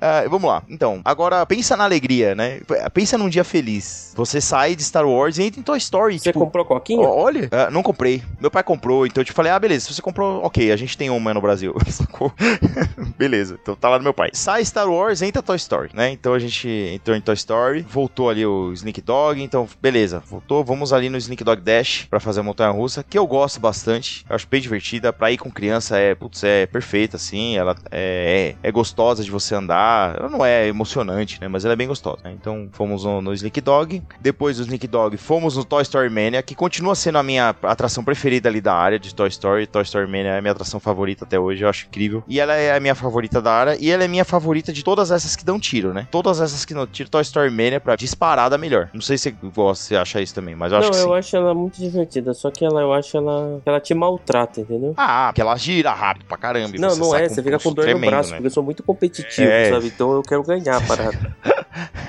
Ah, vamos lá. Então, agora pensa na alegria, né? Pensa num dia feliz. Você sai de Star Wars e entra em Toy Story. Você tipo, comprou coquinha? olha, ah, não comprei. Meu pai comprou, então eu te falei, ah, beleza, se você comprou, ok, a gente tem uma no Brasil, [LAUGHS] sacou? [LAUGHS] beleza, então tá lá no meu pai. Sai Star Wars, entra Toy Story, né? Então a gente entrou em Toy Story, voltou ali o Sneak Dog, então beleza, voltou, vamos ali no Sneak Dog Dash pra fazer a montanha russa, que eu gosto bastante, eu acho bem divertida, pra ir com criança é, putz, é perfeita, assim, ela é, é, é gostosa de você andar, ela não é emocionante, né? Mas ela é bem gostosa, né? Então fomos no, no Sneak Dog, depois do Sneak Dog fomos no Toy Story Mania, que continua sendo a minha atração preferida ali da área de Toy Story, Toy Story Mania é a minha atração favorita até hoje, eu acho incrível, e ela é a minha favorita da área, e ela é minha favorita de todas essas que dão tiro, né? Todas essas que dão tiro, Toy Story Mania pra disparada melhor. Não sei se você acha isso também, mas eu acho não, que sim. eu acho ela muito divertida, só que ela, eu acho ela, ela te maltrata, entendeu? Ah, porque ela gira rápido pra caramba. Não, não é, você fica com dor no tremendo, braço, né? porque eu sou muito competitivo, É. sabe? Então eu quero ganhar a parada. [LAUGHS]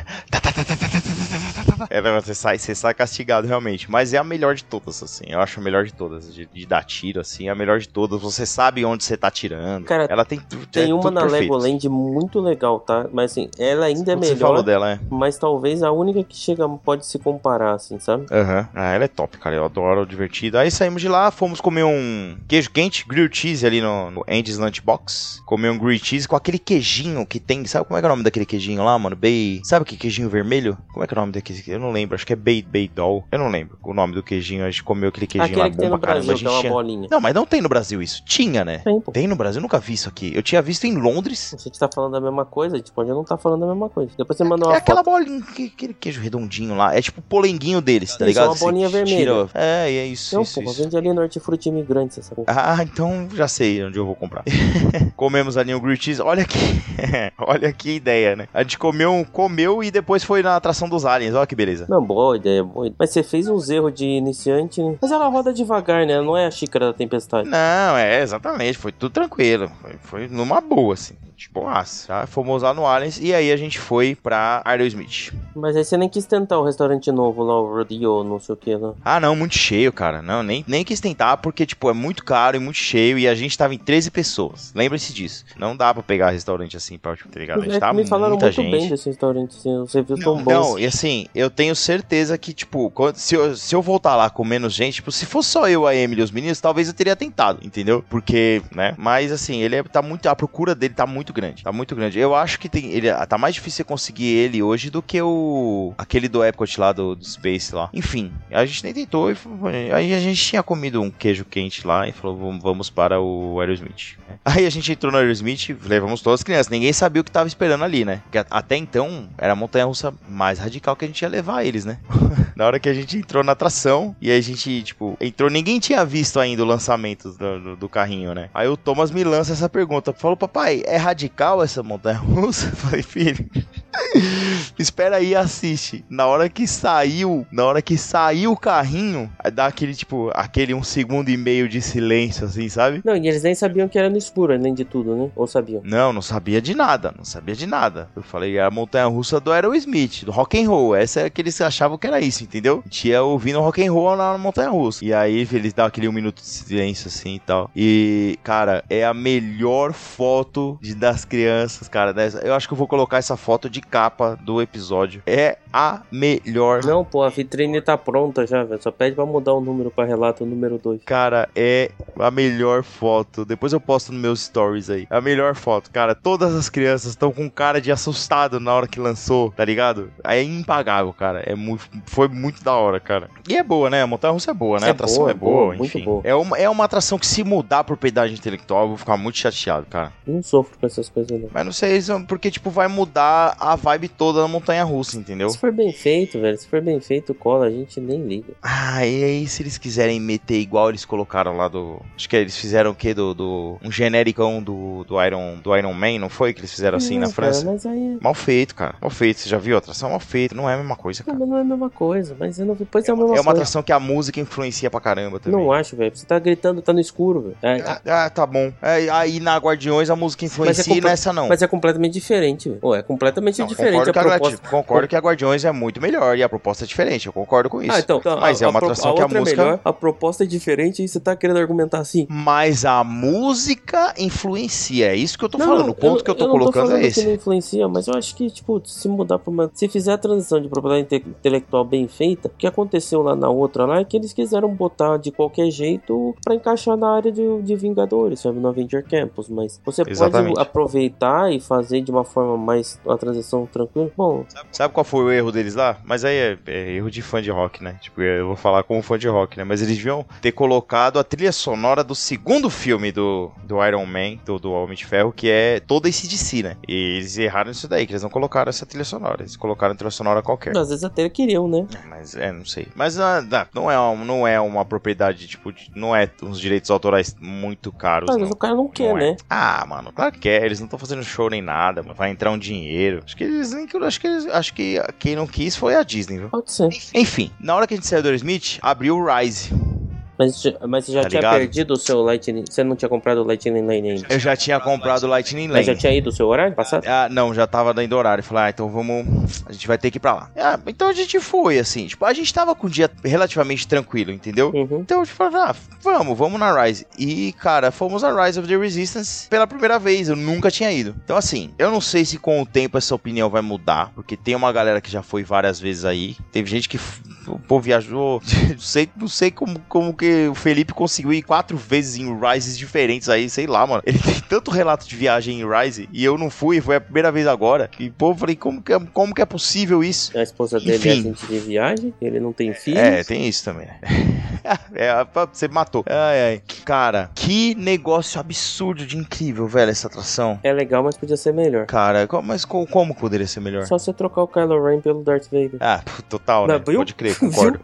É, você sai, você sai castigado realmente. Mas é a melhor de todas, assim. Eu acho a melhor de todas. De, de dar tiro, assim, é a melhor de todas. Você sabe onde você tá tirando. Cara, ela tem tudo. Tem é uma na perfeito. Legoland muito legal, tá? Mas assim, ela ainda é Você melhor, falou dela, é. mas talvez a única que chega pode se comparar, assim, sabe? Aham. Ah, ela é top, cara. Eu adoro, divertida. Aí saímos de lá, fomos comer um queijo quente, grilled cheese ali no, no Andy's Lunchbox. Comer um grilled cheese com aquele queijinho que tem. Sabe como é que é o nome daquele queijinho lá, mano? Bay. Sabe que queijinho vermelho? Como é que é o nome daquele? Eu não lembro. Acho que é Bay, Baydol. Eu não lembro o nome do queijinho. A gente comeu aquele queijinho Aquele lá que bom tem no pra. Brasil, A é uma tinha- bolinha. Não, mas não tem no Brasil isso. Tinha, né? Tem, pô. Tem no Brasil? Eu nunca vi isso aqui. Eu tinha visto em Londres. A gente tá falando da mesma coisa, a gente pode não tá falando da mesma coisa. Depois você manda É uma aquela foto. bolinha, que- aquele queijo redondinho lá. É tipo o polenguinho deles, tá Isso, ligado? uma bolinha Você vermelha. tira- É, e é isso. Não, isso, pô, isso. vende ali no Hortifruti Imigrante, você sabe? Ah, então já sei onde eu vou comprar. [LAUGHS] Comemos ali o grilled cheese. Olha que, [LAUGHS] olha que ideia, né? A gente comeu, comeu e depois foi na atração dos aliens. Olha que beleza. Não, boa ideia, boa ideia. Mas você fez uns erros de iniciante, né? Mas ela roda devagar, né? Não é a xícara da tempestade. Não, é, exatamente. Foi tudo tranquilo. Foi, foi numa boa, assim. Tipo, ah, já fomos lá no Aliens e aí a gente foi pra Aerosmith. Mas aí você nem quis tentar o restaurante novo lá, o Rodeo, não sei o que lá. Ah, não, muito cheio, cara. Não, nem, nem quis tentar porque, tipo, é muito caro e muito cheio e a gente tava em 13 pessoas. Lembre-se disso. Não dá pra pegar restaurante assim pra, tipo, tá ligado? A gente É tava me falaram muita muito gente. bem desse restaurante, assim, reviews Não, tão bons. não, e assim, eu tenho certeza que, tipo, se eu, se eu voltar lá com menos gente, tipo, se fosse só eu, a Emily e os meninos, talvez eu teria tentado, entendeu? Porque, né? Mas assim, ele é, tá muito. A procura dele tá muito grande. Tá muito grande. Eu acho que tem. Ele tá mais difícil conseguir ele hoje do que o. aquele do Epcot lá do, do Space lá. Enfim, a gente nem tentou. Aí a gente tinha comido um queijo quente lá e falou: "Vamos- para o Aerosmith. Aí a gente entrou no Aerosmith, levamos todas as crianças. Ninguém sabia o que tava esperando ali, né? Porque até então era a montanha russa mais radical que a gente ia levar eles, né? [LAUGHS] Na hora que a gente entrou na atração e a gente, tipo, entrou, ninguém tinha visto ainda o lançamento do, do- do carrinho, né? Aí o Thomas me lança essa pergunta. Falou, papai, é radical essa montanha russa? [LAUGHS] Eu Falei, filho. [LAUGHS] Espera aí e assiste. Na hora que saiu, na hora que saiu o carrinho, dá aquele, tipo, aquele um segundo e meio de silêncio, assim, sabe? Não, e eles nem sabiam que era no escuro, além de tudo, né? Ou sabiam? Não, não sabia de nada, não sabia de nada. Eu falei, a montanha russa do Aerosmith, do rock and roll. Essa é que eles achavam que era isso, entendeu? A gente ia ouvindo rock and roll lá na montanha russa. E aí eles dão aquele um minuto de silêncio assim e tal. E, cara, é a melhor foto de, das crianças, cara. dessa- Eu acho que eu vou colocar essa foto de capa do episódio. É a melhor. Não, pô, a vitrine tá pronta já, velho. Só pede pra mudar o número pra relato número 2. Cara, é a melhor foto. Depois eu posto nos meus stories aí. A melhor foto, cara. Todas as crianças estão com cara de assustado na hora que lançou, tá ligado? É impagável, cara. É muito, foi muito da hora, cara. E é boa, né? A montanha russa é boa, né? É a atração boa, é boa, boa, muito enfim. boa. É, uma, é uma atração que se mudar por propriedade intelectual, eu vou ficar muito chateado, cara. Não sofro com essas coisas, não. Mas não sei, porque, tipo, vai mudar a vibe toda da montanha russa, entendeu? Se for bem feito, velho, se for bem feito, cola, a gente nem liga. Ah, e aí se eles quiserem meter igual eles colocaram lá do. Acho que eles fizeram o quê? Do. do um genericão do, do, Iron, do Iron Man, não foi? Que eles fizeram assim Não, na cara, França? mas aí. Mal feito, cara. Mal feito. Você já viu a atração? Mal feito. Não é a mesma coisa, Não, cara. mas não é a mesma coisa, mas eu não depois é a mesma É uma coisa. atração que a música influencia pra caramba também. Não acho, velho. Você tá gritando, tá no escuro, velho. É, Ah, ah, tá bom. É, aí na Guardiões a música influencia e compre- nessa não. Mas é completamente diferente, velho. É completamente Não, diferente concordo, a que proposta. Concordo que a Guardiões é muito melhor e a proposta é diferente. Eu concordo com isso. Ah, então, então, Mas a, é uma atração a que a outra música. é melhor, a proposta é diferente e você tá querendo argumentar assim. Mas a música influencia. É isso que eu tô Não, falando. não, o ponto que eu tô não colocando falando é esse. que não influencia, mas eu acho que, tipo, se mudar pra uma. Se fizer a transição de propriedade inte- intelectual bem feita, o que aconteceu lá na outra lá é que eles quiseram botar de qualquer jeito pra encaixar na área de, de Vingadores, sabe? No Avenger Campus. Mas você Exatamente. pode aproveitar e fazer de uma forma mais. uma transição tranquila. Bom, Sabe qual foi o erro deles lá? Mas aí é, é erro de fã de rock, né? Tipo, eu vou falar como fã de rock, né? Mas eles deviam ter colocado a trilha sonora do segundo filme do, do Iron Man, do, do Homem de Ferro, que é toda esse DC, né? E eles erraram isso daí, que eles não colocaram essa trilha sonora. Eles colocaram trilha sonora qualquer. Às vezes até queriam, né? Mas é, não sei. Mas ah, não, é, um- não é uma propriedade, tipo, de- não é uns direitos autorais muito caros. Ah, não. mas o cara não quer, Não é. né? Ah, mano, claro que quer. Eles não estão fazendo show nem nada, mano. Vai entrar um dinheiro. Acho que eles nem. Acho que eles. Acho que quem não quis foi a Disney, viu? Pode ser. Enfim, na hora que a gente saiu do Aerosmith, abriu o Rise. Mas, mas você já Tá tinha ligado? perdido o seu Lightning. Você não tinha comprado o Lightning Lane ainda. Eu já tinha comprado o Lightning Mas já Lane. tinha ido o seu horário passado? Ah, não, já tava dando horário. Falei, ah, então vamos. A gente vai ter que ir pra lá. Ah, então a gente foi, assim. Tipo, a gente tava com um dia relativamente tranquilo, entendeu? Uhum. Então, tipo, ah, vamos, vamos na Rise. E, cara, fomos na Rise of the Resistance pela primeira vez. Eu nunca tinha ido. Então, assim, eu não sei se com o tempo essa opinião vai mudar. Porque tem uma galera que já foi várias vezes aí. Teve gente que. O povo viajou. [LAUGHS] Não sei, não sei como, como que o Felipe conseguiu ir quatro vezes em Rises diferentes aí, sei lá, mano. Ele tem tanto relato de viagem em Rise e eu não fui, foi a primeira vez agora. E, pô, eu falei, como que é, como que é possível isso? A esposa dele é Enfim. agente de viagem, ele não tem filho. É, tem isso também. né? [LAUGHS] é, você matou. Ai, ai. Cara, que negócio absurdo de incrível, velho, essa atração. É legal, mas podia ser melhor. Cara, mas co- como poderia ser melhor? Só você trocar o Kylo Ren pelo Darth Vader. Ah, total, né? Viu? Pode crer, [LAUGHS] concordo.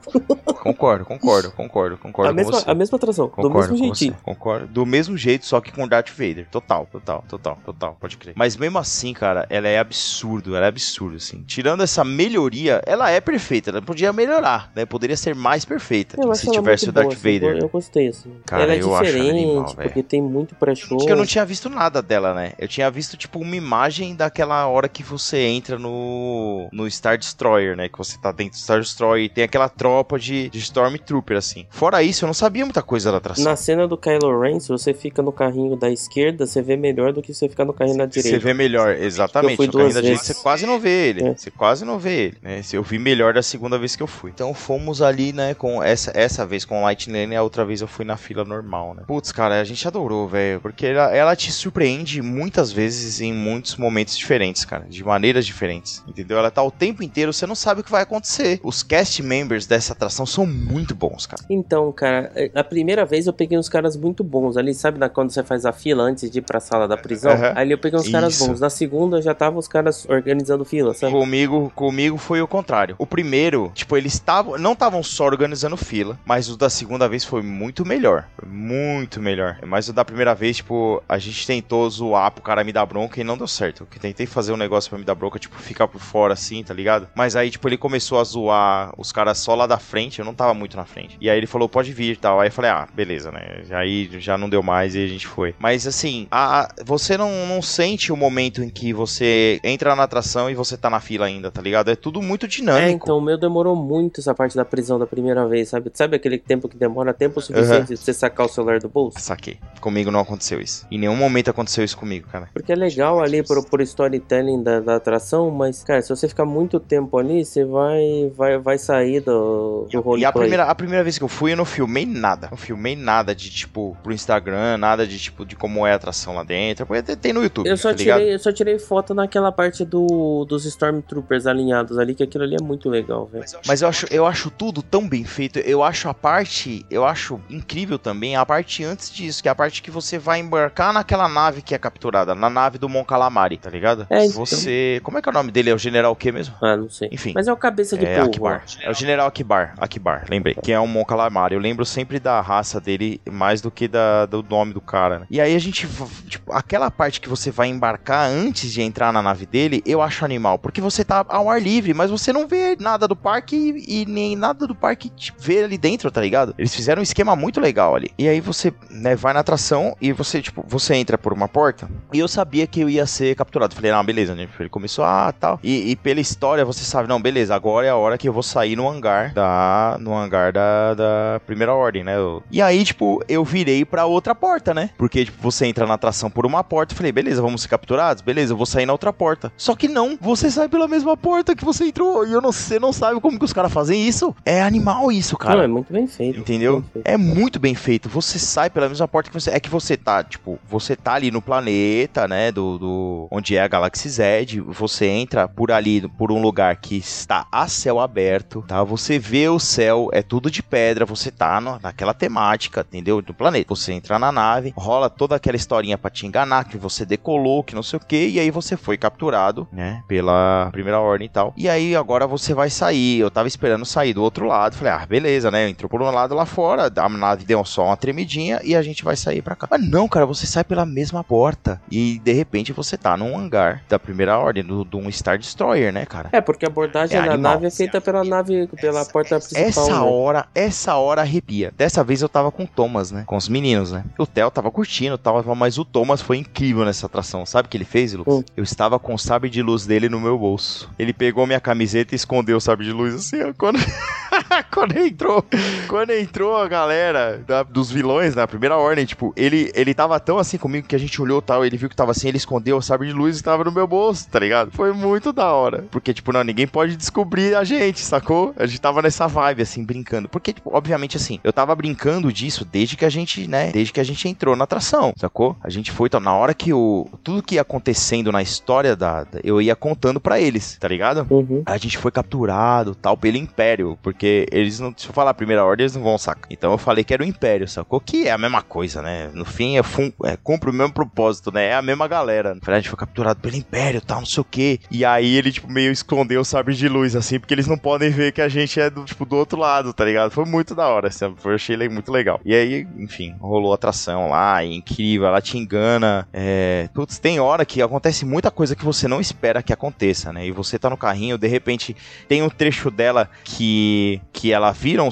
concordo, concordo, concordo, concordo a, mesma, a mesma atração, do Concordo mesmo com jeitinho. você, Concordo. Do mesmo jeito, só que com Darth Vader. Total, total, total, total. Pode crer. Mas mesmo assim, cara, ela é absurdo. Ela é absurdo, assim. Tirando essa melhoria, ela é perfeita. Ela podia melhorar, né? Poderia ser mais perfeita. Eu acho ela versus boa, Darth assim, Vader. Eu gostei, assim. Cara, ela é eu acho diferente, animal, porque tem muito pré-show. Porque eu não tinha visto nada dela, né? Eu tinha visto, tipo, uma imagem daquela hora que você entra no, no Star Destroyer, né? Que você tá dentro do Star Destroyer e tem aquela tropa de, de Stormtrooper, assim. Fora isso, eu não sabia muita coisa da atração. Na cena do Kylo Ren, se você fica no carrinho da esquerda, você vê melhor do que se você ficar no carrinho da direita. Você vê melhor, exatamente. Eu fui No carrinho da direita, você quase não vê ele. É. Você quase não vê ele. Né? Eu vi melhor da segunda vez que eu fui. Então fomos ali, né, com essa, essa vez com Lightning Lane e a outra vez eu fui na fila normal, né? Putz, cara, a gente adorou, velho. Porque ela, ela te surpreende muitas vezes em muitos momentos diferentes, cara. De maneiras diferentes. Entendeu? Ela tá o tempo inteiro, você não sabe o que vai acontecer. Os cast members dessa atração são muito bons, cara. Então, cara, a primeira vez eu peguei uns caras muito bons ali, sabe da quando você faz a fila antes de ir pra sala da prisão? Aham. Ali eu peguei uns caras Isso. bons. Na segunda já tava os caras organizando fila, sabe? Comigo, comigo foi o contrário. O primeiro, tipo, eles estavam, não estavam só organizando fila, mas o da segunda vez foi muito melhor. Muito melhor. Mas o da primeira vez, tipo, a gente tentou zoar pro cara me dar bronca e não deu certo. Eu tentei fazer um negócio pra me dar bronca, tipo, ficar por fora assim, tá ligado? Mas aí, tipo, ele começou a zoar os caras só lá da frente, eu não tava muito na frente. E aí ele falou, pode vir e tal. Aí eu falei, ah, beleza, né? Aí já não deu mais e a gente foi. Mas assim, a, a- você não, não sente o momento em que você entra na atração e você tá na fila ainda, tá ligado? É tudo muito dinâmico. É, então o meu demorou muito essa parte da prisão da primeira vez, sabe? Sabe aquele tempo que demora tempo suficiente de você sacar o celular do bolso? Saquei. Comigo não aconteceu isso. Em nenhum momento aconteceu isso comigo, cara. Porque é legal ali por, por storytelling da, da atração, mas, cara, se você ficar muito tempo ali, você vai, vai, vai sair do, do roleplay. E a primeira, a primeira vez que eu fui, eu não filmei nada. Não filmei nada de, tipo, pro Instagram, nada de, tipo, de como é a atração lá dentro. Porque tem- no YouTube, Eu só, tá tirei, eu só tirei foto naquela parte do, dos Stormtroopers alinhados ali, que aquilo ali é muito legal, velho. Mas eu acho, eu acho tudo tão bem feito. Eu acho a parte, eu acho incrível também a parte antes disso, que é a parte que você vai embarcar naquela nave que é capturada, na nave do Mon Calamari, tá ligado? É, então. Você, como é que é o nome dele? É o General o quê mesmo? Ah, não sei. Enfim. Mas é o cabeça de É polvo. Akbar. É o General Akbar. Akbar, lembrei. Que é um Mon Calamari. Eu lembro sempre da raça dele mais do que da, do nome do cara. Né? E aí a gente, tipo, aquela parte que você vai embarcar antes de entrar na nave dele, eu acho animal. Porque você tá ao ar livre, mas você não vê nada do parque e, e nem nada do parque te vê ali dentro, tá ligado? Eles fizeram um esquema muito legal ali. E aí você, né, vai na atração e você, tipo, você entra por uma porta. E eu sabia que eu ia ser capturado. Falei, não, beleza, né? Ele começou, ah, tal. E, e pela história você sabe, não, beleza, agora é a hora que eu vou sair no hangar da. No hangar da, da primeira ordem, né? Eu- E aí, tipo, eu virei pra outra porta, né? Porque, tipo, você entra na atração por uma porta. Falei, beleza, vamos ser capturados? Beleza, eu vou sair na outra porta. Só que não, você sai pela mesma porta que você entrou. E eu não, você não sabe como que os caras fazem isso. É animal isso, cara. Não, é muito bem feito. Entendeu? bem feito. É muito bem feito. Você sai pela mesma porta que você. É que você tá, tipo, você tá ali no planeta, né? Do, do- onde é a Galaxy Z. Você entra por ali, por um lugar que está a céu aberto, tá? Você vê o céu, é tudo de pedra. Você tá no- naquela temática, entendeu? Do planeta. Você entra na nave, rola toda aquela historinha pra te enganar, que você decolou, que não sei o que, e aí você foi capturado, né? Pela primeira ordem e tal. E aí agora você vai sair. Eu tava esperando sair do outro lado. Falei, ah, beleza, né? Entrou por um lado lá fora, a nave deu só uma tremidinha e a gente vai sair pra cá. Mas não, cara, você sai pela mesma porta. E de repente você tá num hangar da primeira ordem, do- de um Star Destroyer, né, cara? É, porque a abordagem É da animal. nave é feita pela nave, pela porta principal. Essa né? hora, essa hora arrepia. Dessa vez eu tava com o Thomas, né? Com os meninos, né? O Theo tava curtindo, tava, mas o Thomas foi incrível nessa atração. Sabe o que ele fez, Lucas? Hum. Eu estava com o sabre de luz dele no meu bolso. Ele pegou minha camiseta e escondeu o sabre de luz assim, ó. Quando, [LAUGHS] quando entrou, quando entrou a galera da- dos vilões na primeira ordem, tipo, ele, ele tava tão assim comigo que a gente olhou tal, ele viu que tava assim, ele escondeu o sabre de luz e tava no meu bolso, tá ligado? Foi muito da hora. Porque, tipo, não, ninguém pode descobrir a gente, sacou? A gente tava nessa vibe, assim, brincando. Porque, tipo, obviamente, assim, eu tava brincando disso desde que a gente, né, desde que a gente entrou na atração, sacou? A gente foi, então, na hora que o. Tudo que ia acontecendo na história da. da- eu ia contando pra eles, tá ligado? Uhum. A gente foi capturado, tal, pelo Império, porque eles não, se eu falar a primeira ordem, eles não vão sacar. Então eu falei que era o Império, sacou? Que é a mesma coisa, né? No fim, é, fun- é, cumpre o mesmo propósito, né? É a mesma galera. Falei, a gente foi capturado pelo Império, tal, não sei o quê. E aí ele, tipo, meio escondeu o sabre de luz, assim, porque eles não podem ver que a gente é, do, tipo, do outro lado, tá ligado? Foi muito da hora, assim, eu achei ele muito legal. E aí, enfim, rolou atração lá, e incrível, ela te engana. É... Putz, tem hora que acontece muita coisa que você não espera que aconteça, né? E você tá no carrinho, de repente tem um trecho dela que, que ela vira um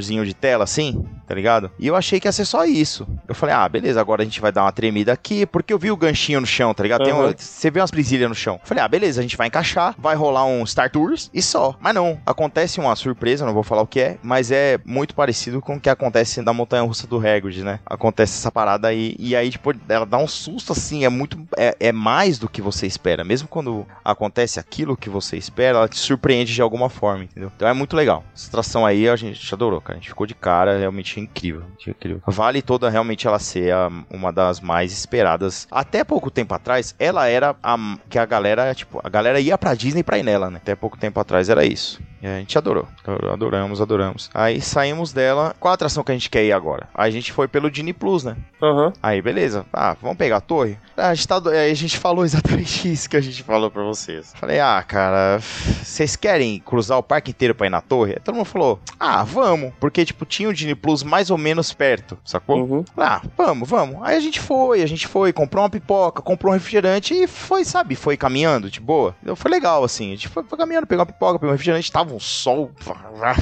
de tela, assim, tá ligado? E eu achei que ia ser só isso. Eu falei, ah, beleza, agora a gente vai dar uma tremida aqui, porque eu vi o ganchinho no chão, tá ligado? Tem um- Uhum. você vê umas presilhas no chão. Eu falei, ah, beleza, a gente vai encaixar, vai rolar um Star Tours e só. Mas não, acontece uma surpresa, não vou falar o que é, mas é muito parecido com o que acontece na montanha russa do Hagrid, né? Acontece essa parada aí, e aí, tipo, ela dá um susto assim, é muito. É, é mais do que você espera. Mesmo quando acontece aquilo que você espera, ela te surpreende de alguma forma, entendeu? Então é muito legal. Essa atração aí a gente adorou, cara. A gente ficou de cara, realmente incrível. incrível. Vale toda realmente ela ser a- uma das mais esperadas. Até pouco tempo atrás, ela era a que a galera, tipo, a galera ia pra Disney pra ir nela, né? Até pouco tempo atrás era isso. E a gente adorou. Adoramos, adoramos. Aí saímos dela. Qual a atração que a gente quer ir agora? A gente foi pelo Disney Plus, né? Aham. Aí, beleza. Ah, vamos pegar a torre? Ah, a, gente tá do- aí a gente falou [LAUGHS] exatamente isso que a gente falou pra vocês. Falei, ah, cara, vocês querem cruzar o parque inteiro pra ir na torre? Aí todo mundo falou, ah, vamos. Porque, tipo, tinha o Disney Plus mais ou menos perto, sacou? Uhum. Ah, vamos, vamos. Aí a gente foi, a gente foi, comprou uma pipoca, comprou um refrigerante e foi, sabe, foi caminhando de boa. Então, Foi legal, assim. A gente foi, foi caminhando, pegou uma pipoca, pegou um refrigerante, tava um sol,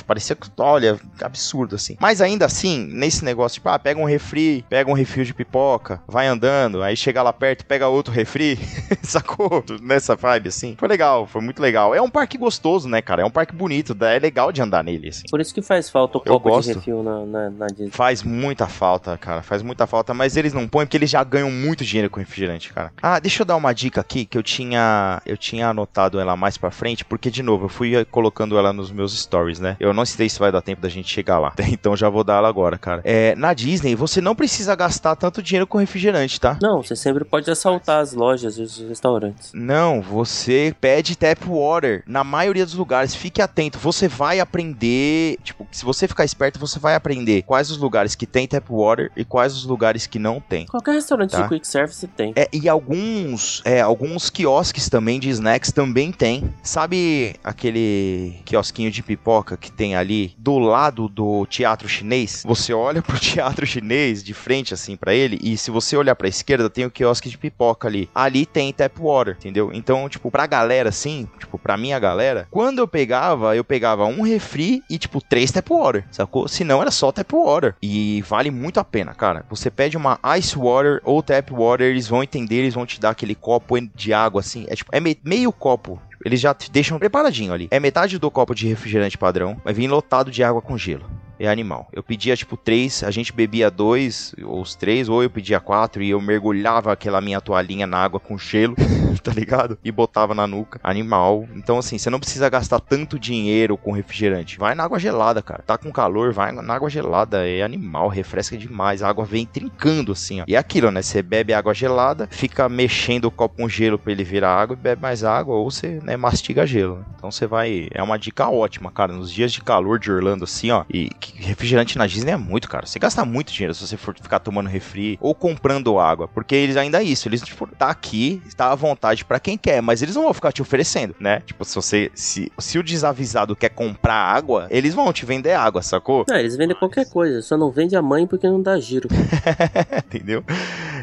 parecia que, olha, absurdo, assim. Mas ainda assim, nesse negócio, tipo, ah, pega um refri, pega um refil de pipoca, vai andando, aí chega lá perto, pega outro refri, [LAUGHS] sacou? Nessa vibe, assim. Foi legal, foi muito legal. É um parque gostoso, né, cara? É um parque bonito, é legal de andar nele, assim. Por isso que faz falta o Eu gosto. de refil na, na, na Disney. Faz muita falta, cara. Faz muita falta, mas eles não põem porque eles já ganham muito dinheiro com refrigerante, cara. Ah, deixa eu dar uma dica aqui que eu tinha eu tinha anotado ela mais pra frente, porque de novo, eu fui colocando ela nos meus stories, né? Eu não sei se vai dar tempo da gente chegar lá. [LAUGHS] Então já vou dar ela agora, cara. É, na Disney, você não precisa gastar tanto dinheiro com refrigerante, tá? Não, você sempre pode assaltar as lojas e os restaurantes. Não, você pede tap water na maioria dos lugares. Fique atento, você vai aprender. Tipo, se você ficar esperto, você vai aprender quais os lugares que tem tap water e quais os lugares que não tem. Qualquer restaurante Tá. de quick service tem. É, e alguns, é, alguns quiosques também de snacks também tem. Sabe aquele quiosquinho de pipoca que tem ali do lado do teatro chinês? Você olha [LAUGHS] pro teatro chinês de frente assim pra ele e se você olhar pra esquerda tem o quiosque de pipoca ali. Ali tem tap water, entendeu? Então, tipo, pra galera assim, tipo, pra minha galera, quando eu pegava, eu pegava um refri e tipo três tap water, sacou? Se não era só tap water. E vale muito a pena, cara. Você pede uma ice water ou tap water, eles vão entender, eles vão te dar aquele copo de água assim, é tipo, é me- meio copo eles já deixam preparadinho ali. É metade do copo de refrigerante padrão, vai vir lotado de água com gelo. É animal. Eu pedia tipo três, a gente bebia dois, ou os três, ou eu pedia quatro e eu mergulhava aquela minha toalhinha na água com gelo, [LAUGHS] tá ligado? E botava na nuca. Animal. Então, assim, você não precisa gastar tanto dinheiro com refrigerante. Vai na água gelada, cara. Tá com calor, vai na água gelada. É animal, refresca demais. A água vem trincando, assim, ó. E é aquilo, né? Você bebe água gelada, fica mexendo o copo com gelo pra ele virar água e bebe mais água, ou você, né, mastiga gelo. né? Então você vai. É uma dica ótima, cara. Nos dias de calor de Orlando, assim, ó. E que refrigerante na Disney é muito, cara. Você gasta muito dinheiro se você for ficar tomando refri ou comprando água. Porque eles ainda é isso. Eles, tipo, tá aqui, tá à vontade pra quem quer, mas eles não vão ficar te oferecendo, né? Tipo, se você. Se, se o desavisado quer comprar água, eles vão te vender água, sacou? Não, eles vendem qualquer coisa, só não vende a mãe porque não dá giro. [LAUGHS] Entendeu?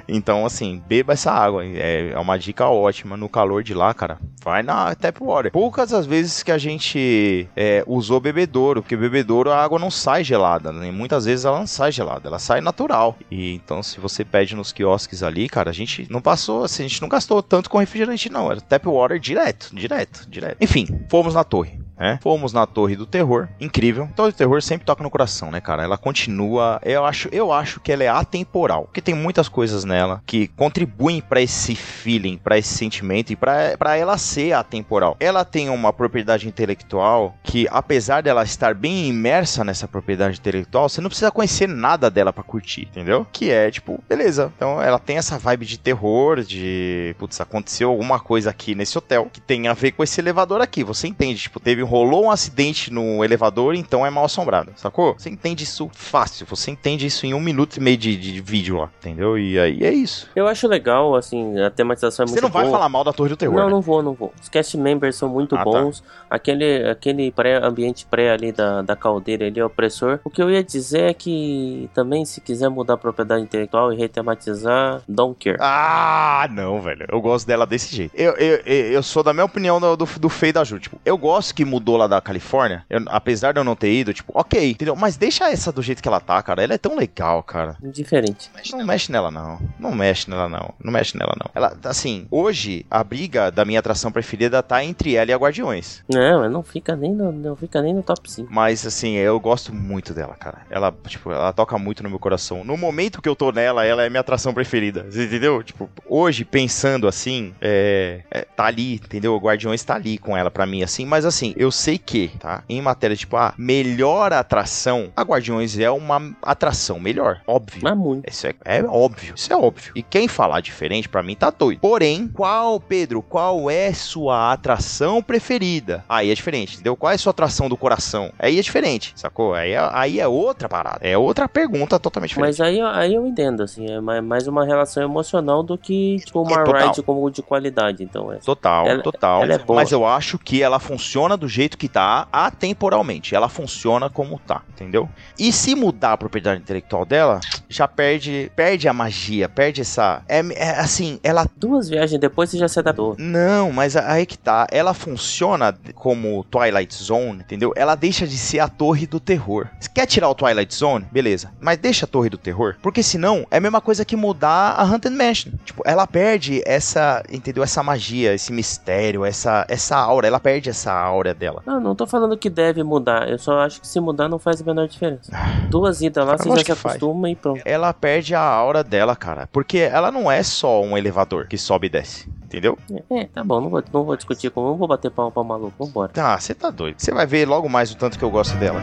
Então, assim, beba essa água. É, é uma dica ótima no calor de lá, cara. Vai na tap water. Poucas as vezes que a gente é, usou bebedouro, porque bebedouro a água não sai gelada, né? Muitas vezes ela não sai gelada, ela sai natural. E então, se você pede nos quiosques ali, cara, a gente não passou, assim, a gente não gastou tanto com refrigerante, não. Era tap water direto, direto, direto. Enfim, fomos na torre. Né? Fomos na Torre do Terror, incrível. Torre do Terror sempre toca no coração, né, cara? Ela continua, eu acho, eu acho que ela é atemporal, porque tem muitas coisas nela que contribuem pra esse feeling, pra esse sentimento e pra ela ser atemporal. Ela tem uma propriedade intelectual que, apesar dela estar bem imersa nessa propriedade intelectual, você não precisa conhecer nada dela pra curtir, entendeu? Que é tipo, beleza. Então ela tem essa vibe de terror, de putz, aconteceu alguma coisa aqui nesse hotel que tem a ver com esse elevador aqui. Você entende? Tipo, teve rolou um acidente no elevador, então é mal assombrado, sacou? Você entende isso fácil. Você entende isso em um minuto e meio de, de vídeo lá, entendeu? E aí é isso. Eu acho legal, assim, a tematização é muito Você não vai boa. falar mal da Torre do Terror. Não, né? não vou, não vou. Os cast members são muito Ah, tá. bons. Aquele, aquele pré, ambiente pré ali da, da caldeira ali é opressor. O que eu ia dizer é que também, se quiser mudar a propriedade intelectual e retematizar, don't care. Ah, não, velho. Eu gosto dela desse jeito. Eu, eu, eu eu sou da minha opinião do, do, do Fei da Ju. Tipo, eu gosto que mudou lá da Califórnia, eu- apesar de eu não ter ido, tipo, ok, entendeu? Mas deixa essa do jeito que ela tá, cara. Ela é tão legal, cara. Diferente. Não mexe nela, não. Não mexe nela, não. Não mexe nela, não. Ela, assim, hoje, a briga da minha atração preferida tá entre ela e a Guardiões. Não, mas não fica nem no, não fica nem no top 5. Mas, assim, eu gosto muito dela, cara. Ela, tipo, ela toca muito no meu coração. No momento que eu tô nela, ela é minha atração preferida. Entendeu? Tipo, hoje, pensando assim, é, é, tá ali, entendeu? O Guardiões tá ali com ela pra mim, assim. Mas, assim, eu sei que, tá? Em matéria, tipo, a melhor atração, a Guardiões é uma atração melhor. Óbvio. Mas muito. Isso é, é óbvio, isso é óbvio. E quem falar diferente, pra mim, tá doido. Porém, qual, Pedro, qual é sua atração preferida? Aí é diferente, entendeu? Qual é sua atração do coração? Aí é diferente, sacou? Aí é, aí é outra parada. É outra pergunta totalmente diferente. Mas aí, aí eu entendo, assim, é mais uma relação emocional do que, tipo, uma É, ride como de qualidade, então é. Total, Ela- total. ela é boa. Mas eu acho que ela funciona do jeito que tá atemporalmente. Ela funciona como tá, entendeu? E se mudar a propriedade intelectual dela, já perde, perde a magia, perde essa. É, é assim, ela Duas viagens depois você já se adaptou. Não, mas a- aí que tá. Ela funciona como Twilight Zone, entendeu? Ela deixa de ser a torre do terror. Você quer tirar o Twilight Zone? Beleza. Mas deixa a torre do terror. Porque senão é a mesma coisa que mudar a Haunted Mansion. Tipo, ela perde essa, entendeu? Essa magia, esse mistério, essa, essa aura. Ela perde essa aura dela. Não, não tô falando que deve mudar. Eu só acho que se mudar não faz a menor diferença. Duas idas lá, você já se que faz. acostuma e pronto. Ela perde a aura dela, cara. Porque ela não é só um elevador que sobe e desce. Entendeu? É, tá bom, não vou, não vou discutir com não vou bater palma pra maluco, vambora. Tá, você tá doido. Você vai ver logo mais o tanto que eu gosto dela.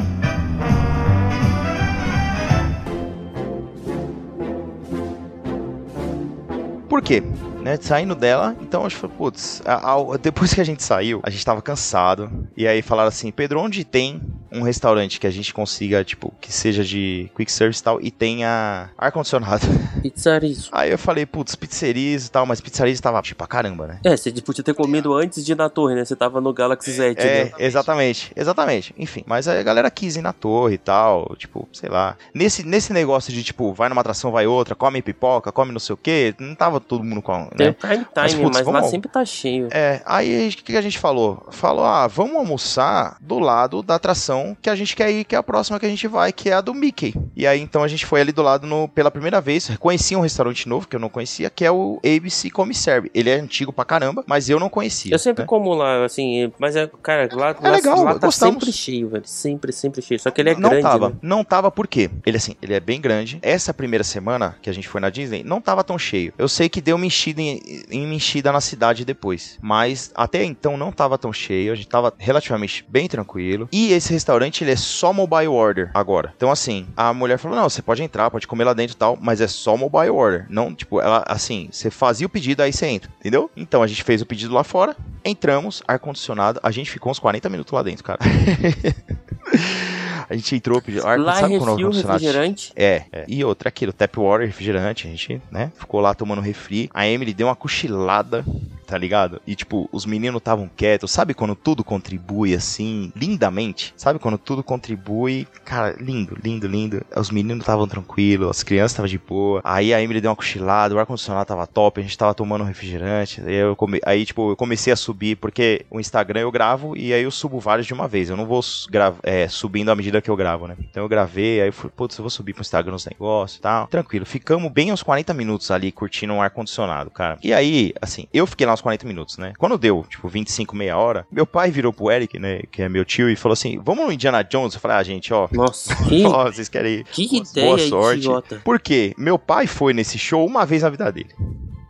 Por quê? Né, saindo dela, então acho que foi, putz, a- a- depois que a gente saiu, a gente tava cansado, e aí falaram assim, Pedro, onde tem um restaurante que a gente consiga, tipo, que seja de quick service e tal, e tenha ar-condicionado? [LAUGHS] Pizzarizo. Aí eu falei, putz, pizzerias e tal, mas pizzerias tava tipo pra caramba, né? É, você podia ter comido antes de ir na torre, né? Você tava no Galaxy Z, É, né? exatamente, exatamente. Enfim, mas a galera quis ir na torre e tal, tipo, sei lá. Nesse, nesse negócio de, tipo, vai numa atração, vai outra, come pipoca, come não sei o quê, não tava todo mundo com, Tem né? prime Mas, time, putz, mas, lá sempre tá cheio. É, aí o que, a gente falou? Falou, ah, vamos almoçar do lado da atração que a gente quer ir, que é a próxima que a gente vai, que é a do Mickey. E aí então a gente foi ali do lado no, pela primeira vez, conheci um restaurante novo que eu não conhecia, que é o ABC Commissary. Ele é antigo pra caramba, mas eu não conhecia. Eu sempre né? como lá, assim, mas é, cara, lá, É lá, legal, lá tá gostamos. sempre cheio, velho. Sempre, sempre cheio. Só que ele é não grande, tava, né? não tava por quê? Ele assim, ele é bem grande. Essa primeira semana que a gente foi na Disney, não tava tão cheio. Eu sei que deu uma enchida em, em enchida na cidade depois, mas até então não tava tão cheio, a gente tava relativamente bem tranquilo. E esse restaurante ele é só mobile order agora. Então assim, a mulher falou: "Não, você pode entrar, pode comer lá dentro e tal, mas é só mobile order". Não, tipo, ela assim, você fazia o pedido aí você entra, entendeu? Então a gente fez o pedido lá fora, entramos, ar condicionado, a gente ficou uns 40 minutos lá dentro, cara. [LAUGHS] A gente entrou, pediu ar Lá é sabe refil, refrigerante. É, é. E outra, aquilo, tap water, refrigerante, a gente, né, ficou lá tomando refri. A Emily deu uma cochilada, tá ligado? E, tipo, os meninos estavam quietos. Sabe quando tudo contribui, assim, lindamente? Sabe quando tudo contribui? Cara, lindo, lindo, lindo. Os meninos estavam tranquilos, as crianças estavam de boa. Aí a Emily deu uma cochilada, o ar-condicionado tava top, a gente tava tomando refrigerante. Aí, eu come... aí, tipo, eu comecei a subir, porque o Instagram eu gravo e aí eu subo vários de uma vez. Eu não vou gra... é, subindo à medida que eu gravo, né? Então eu gravei, aí eu falei, putz, eu vou subir pro Instagram os negócios e tal. Tranquilo. Ficamos bem uns 40 minutos ali curtindo um ar-condicionado, cara. E aí, assim, eu fiquei lá uns 40 minutos, né? Quando deu, tipo, 25, meia hora, meu pai virou pro Eric, né? Que é meu tio, e falou assim: vamos no Indiana Jones? Eu falei, ah, gente, ó. Nossa, [LAUGHS] que, Ó, vocês querem ir? que Boa ideia sorte. idiota. Por quê? Meu pai foi nesse show uma vez na vida dele.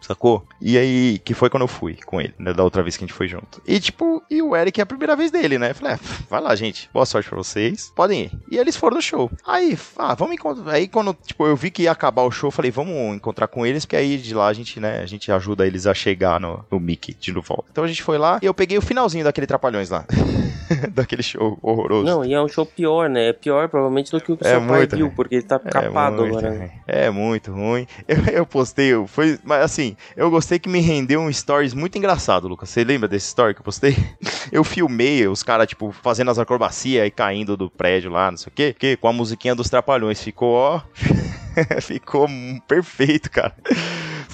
Sacou? E aí, que foi quando eu fui com ele, né? Da outra vez que a gente foi junto. E tipo, e o Eric é a primeira vez dele, né? Eu falei, ah, vai lá, gente. Boa sorte pra vocês. Podem ir. E eles foram no show. Aí, ah, vamos encontrar. Aí quando, tipo, eu vi que ia acabar o show, eu falei, vamos encontrar com eles, porque aí de lá a gente, né, a gente ajuda eles a chegar no, no Mickey de volta. Então a gente foi lá e eu peguei o finalzinho daquele Trapalhões lá. [LAUGHS] daquele show horroroso. Não, e é um show pior, né? É pior provavelmente do que o que o É seu pai viu, né? porque ele tá capado muito agora. ruim. É muito ruim. [LAUGHS] Eu, eu postei, foi, mas assim, eu gostei que me rendeu um stories muito engraçado, Lucas. Você lembra desse story que eu postei? [LAUGHS] Eu filmei os caras, tipo, fazendo as acrobacias e caindo do prédio lá, não sei o quê, porque com a musiquinha dos Trapalhões ficou, ó. [LAUGHS] ficou perfeito, cara.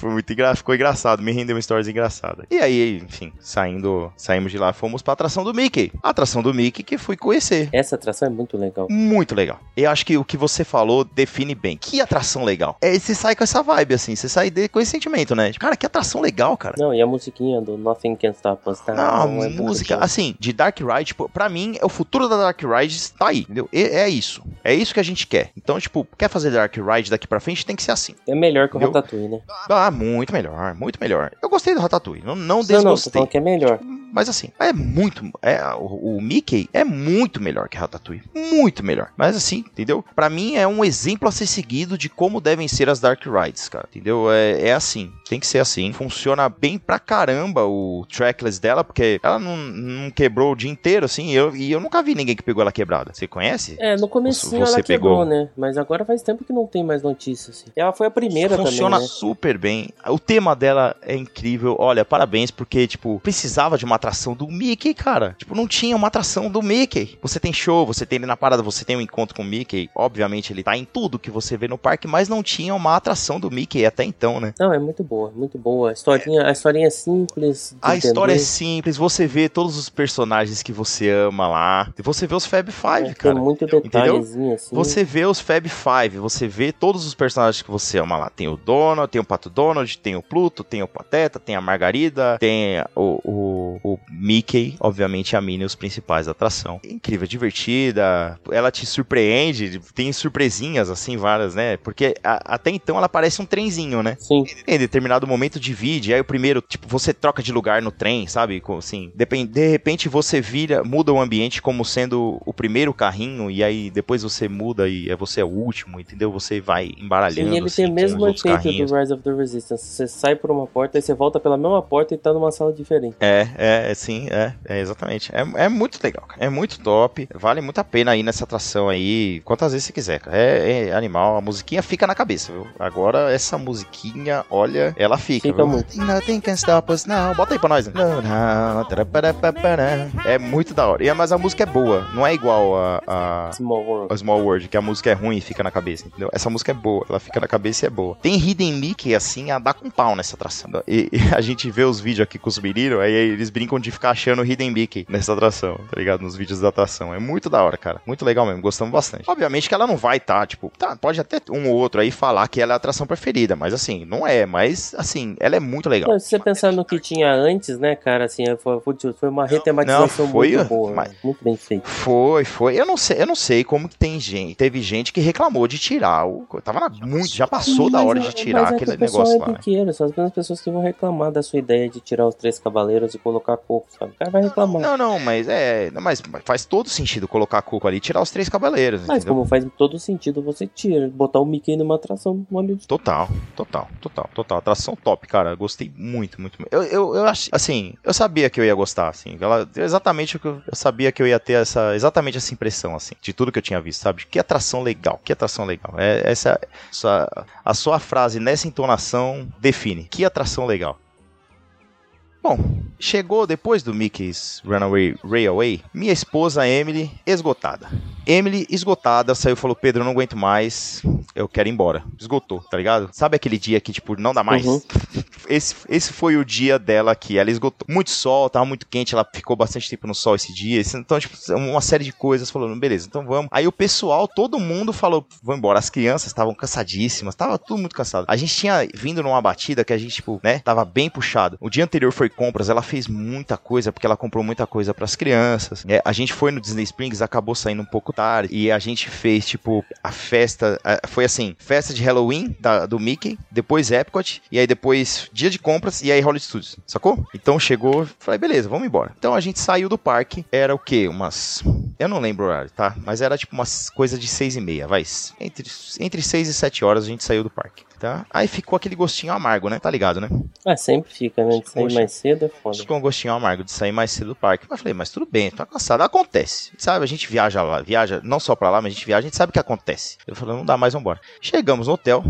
Foi muito engra... Ficou engraçado, me rendeu uma história engraçada. E aí, enfim, saindo, saímos de lá, fomos pra atração do Mickey. A atração do Mickey que fui conhecer. Essa atração é muito legal. Muito legal. Eu acho que o que você falou define bem. Que atração legal. É, você sai com essa vibe, assim, você sai de- com esse sentimento, né? Cara, que atração legal, cara. Não, e a musiquinha do Nothing Can Stop Us Now. Não, é muito música, assim, de Dark Ride, tipo, pra mim, é o futuro da Dark Ride tá aí, entendeu? E- é isso. É isso que a gente quer. Então, tipo, quer fazer Dark Ride daqui pra frente, tem que ser assim. É melhor que o Entendeu? Ratatouille, né? Ah, muito melhor, muito melhor. Eu gostei do Ratatouille, não, não Não, não, desgostei. falando que é melhor. Mas assim, é muito. É, o, o Mickey é muito melhor que Ratatouille. Muito melhor. Mas assim, entendeu? Pra mim é um exemplo a ser seguido de como devem ser as Dark Rides, cara. Entendeu? É, é assim. Tem que ser assim. Funciona bem pra caramba o trackless dela, porque ela não, não quebrou o dia inteiro, assim. E eu, e eu nunca vi ninguém que pegou ela quebrada. Você conhece? É, no comecinho Você ela quebrou, pegou. né? Mas agora faz tempo que não tem mais notícias. Assim. Ela foi a primeira Funciona também, né? super bem. O tema dela é incrível. Olha, parabéns, porque, tipo, precisava de uma atração do Mickey, cara. Tipo, não tinha uma atração do Mickey. Você tem show, você tem ele na parada, você tem um encontro com o Mickey. Obviamente, ele tá em tudo que você vê no parque, mas não tinha uma atração do Mickey até então, né? Não, é muito boa, muito boa. A historinha, a historinha é simples. A história é entender. simples, você vê todos os personagens que você ama lá. Você vê os Fab Five, É, cara. Tem muito detalhezinho assim. Você vê os Fab Five, você vê todos os personagens que você ama lá. Tem o Donald, tem o Pato Donald, tem o Pluto, tem o Pateta, tem a Margarida, tem o, o, o Mickey, obviamente a Minnie, os principais da atração. Incrível, divertida, ela te surpreende, tem surpresinhas assim, várias, né? Porque a- até então ela parece um trenzinho, né? Sim, Em determinado momento divide, aí o primeiro, tipo, você troca de lugar no trem, sabe? Assim, depen- de repente você vira, muda o ambiente como sendo o primeiro carrinho, e aí depois você muda e é você é o último, entendeu? Você vai embaralhando. e ele assim, tem o com mesmo efeito do Rise of the Resistance. Você sai por uma porta e você volta pela mesma porta e tá numa sala diferente. É, é, é, sim, é, é exatamente. É, é muito legal, cara. É muito top. Vale muito a pena ir nessa atração aí, quantas vezes você quiser, cara. É, é animal. A musiquinha fica na cabeça, viu? Agora, essa musiquinha, olha, ela fica. Fica viu? muito. Nothing can stop us now. Bota aí pra nós. né? Taraparapará. É muito da hora. E, mas a música é boa. Não é igual a, a, Small World. a Small World, que a música é ruim e fica na cabeça, entendeu? Essa música é boa. Ela fica na cabeça e é boa. Tem Hidden Mickey, assim, a dar com pau nessa atração. E, e [LAUGHS] a gente vê os vídeos aqui com os meninos, aí eles brincam de ficar achando Hidden Mickey nessa atração, tá ligado? Nos vídeos da atração. É muito da hora, cara. Muito legal mesmo. Gostamos bastante. Obviamente que ela não vai estar, tipo, tá, pode até um ou outro aí falar que ela é a atração preferida, mas assim, não é. Mas, assim, ela é muito legal. Não, se você pensar no que tinha antes, né, cara, assim, foi, foi- foi uma retematização Não, foi, muito boa, mas- né? muito bem feita. Foi, foi. Eu não sei, eu não sei como que tem gente. Teve gente que reclamou de tirar o. Tava na, muito, já passou da hora é- de tirar mas é que é lá. biqueiro, são as mesmas pessoas que vão reclamar da sua ideia de tirar os três cavaleiros e colocar coco, sabe? O cara vai reclamar. Não, não, mas é. Mas faz todo sentido colocar Cuco ali e tirar os três cavaleiros. Mas entendeu? como faz todo sentido você tira, botar o Mickey numa atração no. Total, total, total, total. Atração top, cara. Gostei muito, muito. Eu, eu, eu acho, assim, eu sabia que eu ia gostar, assim. Ela, exatamente o que eu, eu sabia que eu ia ter essa, exatamente essa impressão, assim, de tudo que eu tinha visto, sabe? Que atração legal, que atração legal. É essa, essa a sua frase nessa entonação define. Que atração legal. Bom, chegou depois do Mickey's Runaway Railway, minha esposa Emily esgotada. Emily esgotada, saiu e falou: Pedro, eu não aguento mais, eu quero ir embora. Esgotou, tá ligado? Sabe aquele dia que, tipo, não dá mais? Uhum. [LAUGHS] Esse, esse foi o dia dela que ela esgotou. Muito sol, tava muito quente, ela ficou bastante tempo no sol esse dia. Então, tipo, uma série de coisas. Falou, beleza, então vamos. Aí o pessoal, todo mundo falou, vamos embora. As crianças estavam cansadíssimas, tava tudo muito cansado. A gente tinha vindo numa batida que a gente, tipo, né, tava bem puxado. O dia anterior foi compras, ela fez muita coisa, porque ela comprou muita coisa pras crianças. É, a gente foi no Disney Springs, acabou saindo um pouco tarde. E a gente fez, tipo, a festa. foi assim: festa de Halloween da- do Mickey, depois Epcot, e aí depois dia de compras, e aí Hollywood Studios, sacou? Então chegou, falei, beleza, vamos embora. Então a gente saiu do parque, era o quê? Umas. Eu não lembro o horário, tá? Mas era tipo umas coisas de seis e meia, vai. Entre, entre seis e sete horas a gente saiu do parque. Tá? Aí ficou aquele gostinho amargo, né? Tá ligado, né? Ah, sempre fica, né? De sair Poxa. mais cedo é foda. Ficou um gostinho amargo de sair mais cedo do parque. Mas falei, mas tudo bem, tá cansado. Acontece. Sabe, a gente viaja lá, viaja não só pra lá, mas a gente viaja, a gente sabe o que acontece. Eu falei, não dá mais, vambora. Chegamos no hotel,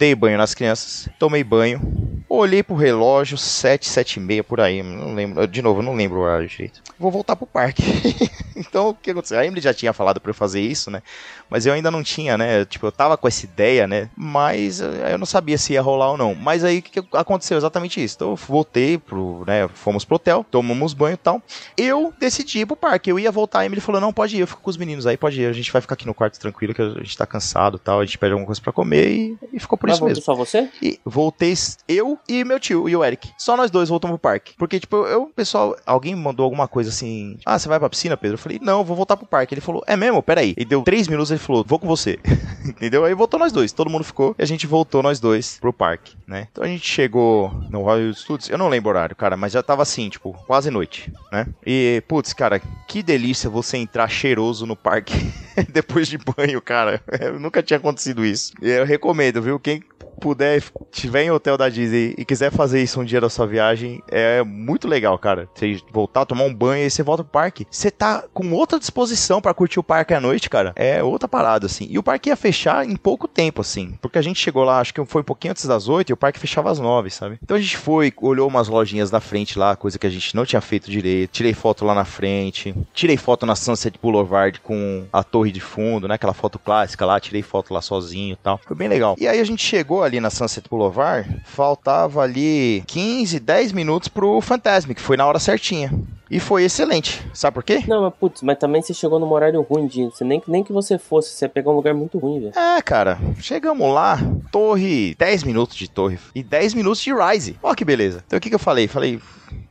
dei banho nas crianças, tomei banho. Olhei pro relógio, 7, 7 e meia por aí. Não lembro. De novo, não lembro o horário direito. Vou voltar pro parque. [LAUGHS] então, o que aconteceu? A Emily já tinha falado pra eu fazer isso, né? Mas eu ainda não tinha, né? Tipo, eu tava com essa ideia, né? Mas eh, eu não sabia se ia rolar ou não. Mas aí o que, aconteceu? Exatamente isso. Então eu voltei pro, né? Fomos pro hotel, tomamos banho e tal. Eu decidi ir pro parque. Eu ia voltar, a Emily falou: não, pode ir, eu fico com os meninos aí, pode ir. A gente vai ficar aqui no quarto tranquilo, que a gente tá cansado e tal. A gente pede alguma coisa pra comer e, e ficou por Mas isso mesmo. só você? E voltei eu e meu tio e o Eric. Só nós dois voltamos pro parque. Porque, tipo, eu, pessoal, alguém mandou alguma coisa assim. Ah, você vai pra piscina, Pedro? Eu falei, não, vou voltar pro parque. Ele falou, é mesmo? Peraí. E deu três minutos ele falou, vou com você. [LAUGHS] Entendeu? Aí voltou nós dois. Todo mundo ficou e a gente voltou nós dois pro parque, né? Então a gente chegou no Royal Studios. Eu não lembro o horário, cara, mas já tava assim, tipo, quase noite, né? E, putz, cara, que delícia você entrar cheiroso no parque [LAUGHS] depois de banho, cara. [LAUGHS] Eu nunca tinha acontecido isso. E eu recomendo, viu? Quem like puder, tiver em hotel da Disney e quiser fazer isso um dia da sua viagem, é muito legal, cara. Você voltar, tomar um banho e você volta pro parque. Você tá com outra disposição pra curtir o parque à noite, cara. É outra parada, assim. E o parque ia fechar em pouco tempo, assim. Porque a gente chegou lá, acho que foi um pouquinho antes das oito e o parque fechava às nove, sabe? Então a gente foi, olhou umas lojinhas na frente lá, coisa que a gente não tinha feito direito. Tirei foto lá na frente. Tirei foto na Sunset Boulevard com a torre de fundo, né? Aquela foto clássica lá. Tirei foto lá sozinho e tal. Foi bem legal. E aí a gente chegou ali na Sunset Boulevard, faltava ali 15, 10 minutos pro Fantasmic, que foi na hora certinha. E foi excelente. Sabe por quê? Não, mas putz, mas também você chegou num horário ruim de. Você nem, nem que você fosse, você ia pegar um lugar muito ruim, velho. É, cara, chegamos lá, torre, 10 minutos de torre e 10 minutos de Rise. Ó que beleza. Então o que, que eu falei? Falei,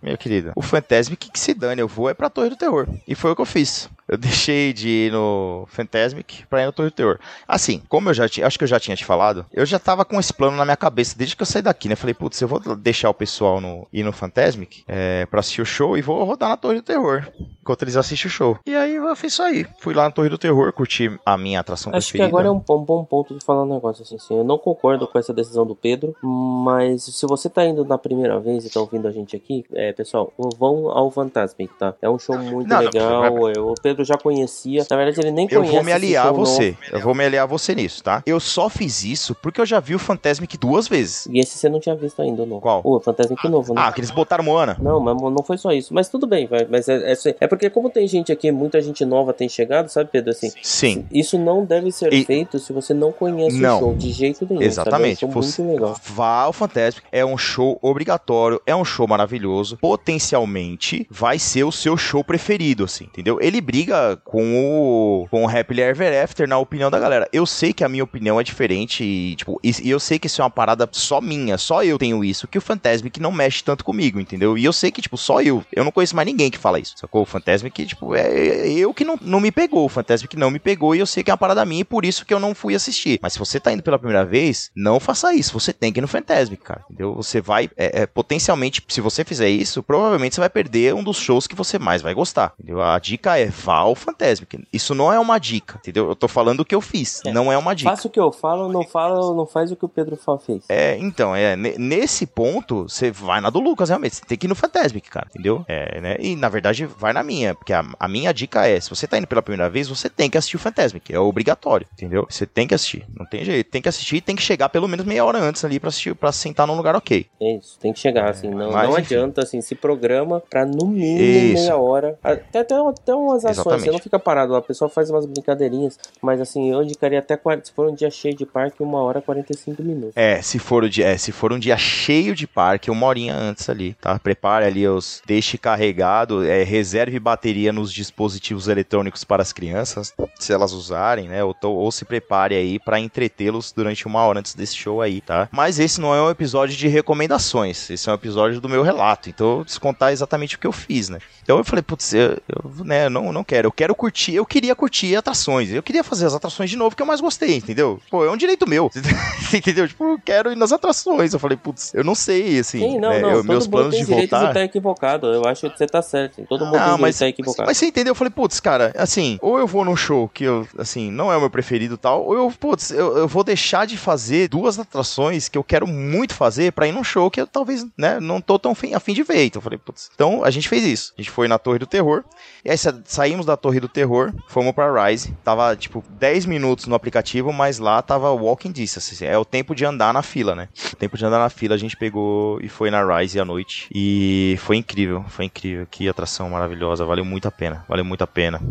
minha querida, o Fantasmic que se dane, eu vou é pra Torre do Terror. E foi o que eu fiz. Eu deixei de ir no Fantasmic pra ir no Torre do Terror. Assim, como eu já tinha, acho que eu já tinha te falado, eu já tava com esse plano na minha cabeça desde que eu saí daqui, né? Falei, putz, eu vou deixar o pessoal no, ir no Fantasmic é, pra assistir o show e vou rodar na Torre do Terror. Enquanto eles assistem o show. E aí eu fiz isso aí. Fui lá na Torre do Terror, curti a minha atração Acho que preferida. agora é um, um bom ponto de falar um negócio assim, assim. Eu não concordo com essa decisão do Pedro, mas se você tá indo na primeira vez e tá ouvindo a gente aqui, é, pessoal, vão ao Fantasmic, tá? É um show muito Não, não, legal. vai- é, o Pedro já conhecia. Na verdade, ele nem Eu conhece. vou me aliar a você. Eu vou me aliar a você nisso, tá? Eu só fiz isso porque eu já vi o Fantasmic duas vezes. E esse você não tinha visto ainda, não. Qual? O Fantasmic novo, né? Ah, que eles botaram Moana. Não, mas não foi só isso. Mas tudo bem, vai. Mas é, é, é porque como tem gente aqui, muita gente nova tem chegado, sabe, Pedro? Assim, Sim. isso não deve ser E- feito se você não conhece Não. o show de jeito nenhum. Exatamente. Sabe? É um Você muito legal. vá ao Fantasmic. É um show obrigatório, é um show maravilhoso. Potencialmente vai ser o seu show preferido, assim, entendeu? Ele briga com o com o Happily Ever After, na opinião da galera. Eu sei que a minha opinião é diferente e, tipo, e, e eu sei que isso é uma parada só minha, só eu tenho isso, que o Fantasmic não mexe tanto comigo, entendeu? E eu sei que, tipo, só eu. Eu não conheço mais ninguém que fala isso, sacou? O Fantasmic, tipo, é, é eu que não, não me pegou. O Fantasmic não me pegou e eu sei que é uma parada minha e por isso que eu não fui assistir. Mas se você tá indo pela primeira vez, não faça isso. Você tem que ir no Fantasmic, cara, entendeu? Você vai, é, é, potencialmente, se você fizer isso, provavelmente você vai perder um dos shows que você mais vai gostar, entendeu? A dica é vá ao Fantasmic. Isso não é uma dica, entendeu? Eu tô falando o que eu fiz, É. não é uma dica. Faça o que eu falo, não fala, não faz o que o Pedro Fá fez. É, então, é, ne- nesse ponto, você vai na do Lucas, realmente. Você tem que ir no Fantasmic, cara, entendeu? É, né? E na verdade, vai na minha, porque a, a minha dica é: se você tá indo pela primeira vez, você tem que assistir o Fantasmic. É obrigatório, entendeu? Você tem que assistir. Não tem jeito. Tem que assistir e tem que chegar pelo menos meia hora antes ali pra assistir, pra sentar num lugar ok. É isso, tem que chegar, assim, não, mas não enfim. adianta, assim, se programa pra no mínimo Isso. meia hora. Até, até, até umas ações, Exatamente. você não fica parado lá, a pessoa faz umas brincadeirinhas, mas assim, eu indicaria até, 40 se for um dia cheio de parque, uma hora e 45 minutos. É, se for, o dia, é, se for um dia cheio de parque, uma horinha antes ali, tá? Prepare ali os. Deixe carregado, é, reserve bateria nos dispositivos eletrônicos para as crianças, se elas usarem, né? Ou, ou se prepare aí para entretê-los durante uma hora antes desse show aí, tá? Mas esse não é um episódio de recomendações, esse é um episódio do meu relato, então eu vou descontar exatamente o que eu fiz, né? Então eu falei, putz, eu, eu, né, não, não quero, eu quero curtir, eu queria curtir atrações, eu queria fazer as atrações de novo que eu mais gostei, entendeu? Pô, é um direito meu, [LAUGHS] entendeu? Tipo, eu quero ir nas atrações. Eu falei, putz, eu não sei, assim. Sim, não, né, não, eu- meus planos de voltar. estar equivocado, eu acho que você tá certo, todo mundo Ah, mas, estar equivocado. mas você entendeu? Eu falei, putz, cara, assim, ou eu vou num show que eu, assim, não é o meu preferido e tal, ou eu, putz, eu, eu vou deixar de fazer duas atrações que eu quero muito fazer pra ir num show que eu talvez, né, não tô tão fim- a fim de ver. Então eu falei, putz. Então a gente fez isso. A gente foi na Torre do Terror, e aí sa- saímos da Torre do Terror, fomos pra Rise. Tava, tipo, 10 minutos no aplicativo, mas lá tava walking distance. É o tempo de andar na fila, né? O tempo de andar na fila a gente pegou e foi na Rise à noite. E foi incrível, foi incrível. Que atração maravilhosa, valeu muito a pena, valeu muito a pena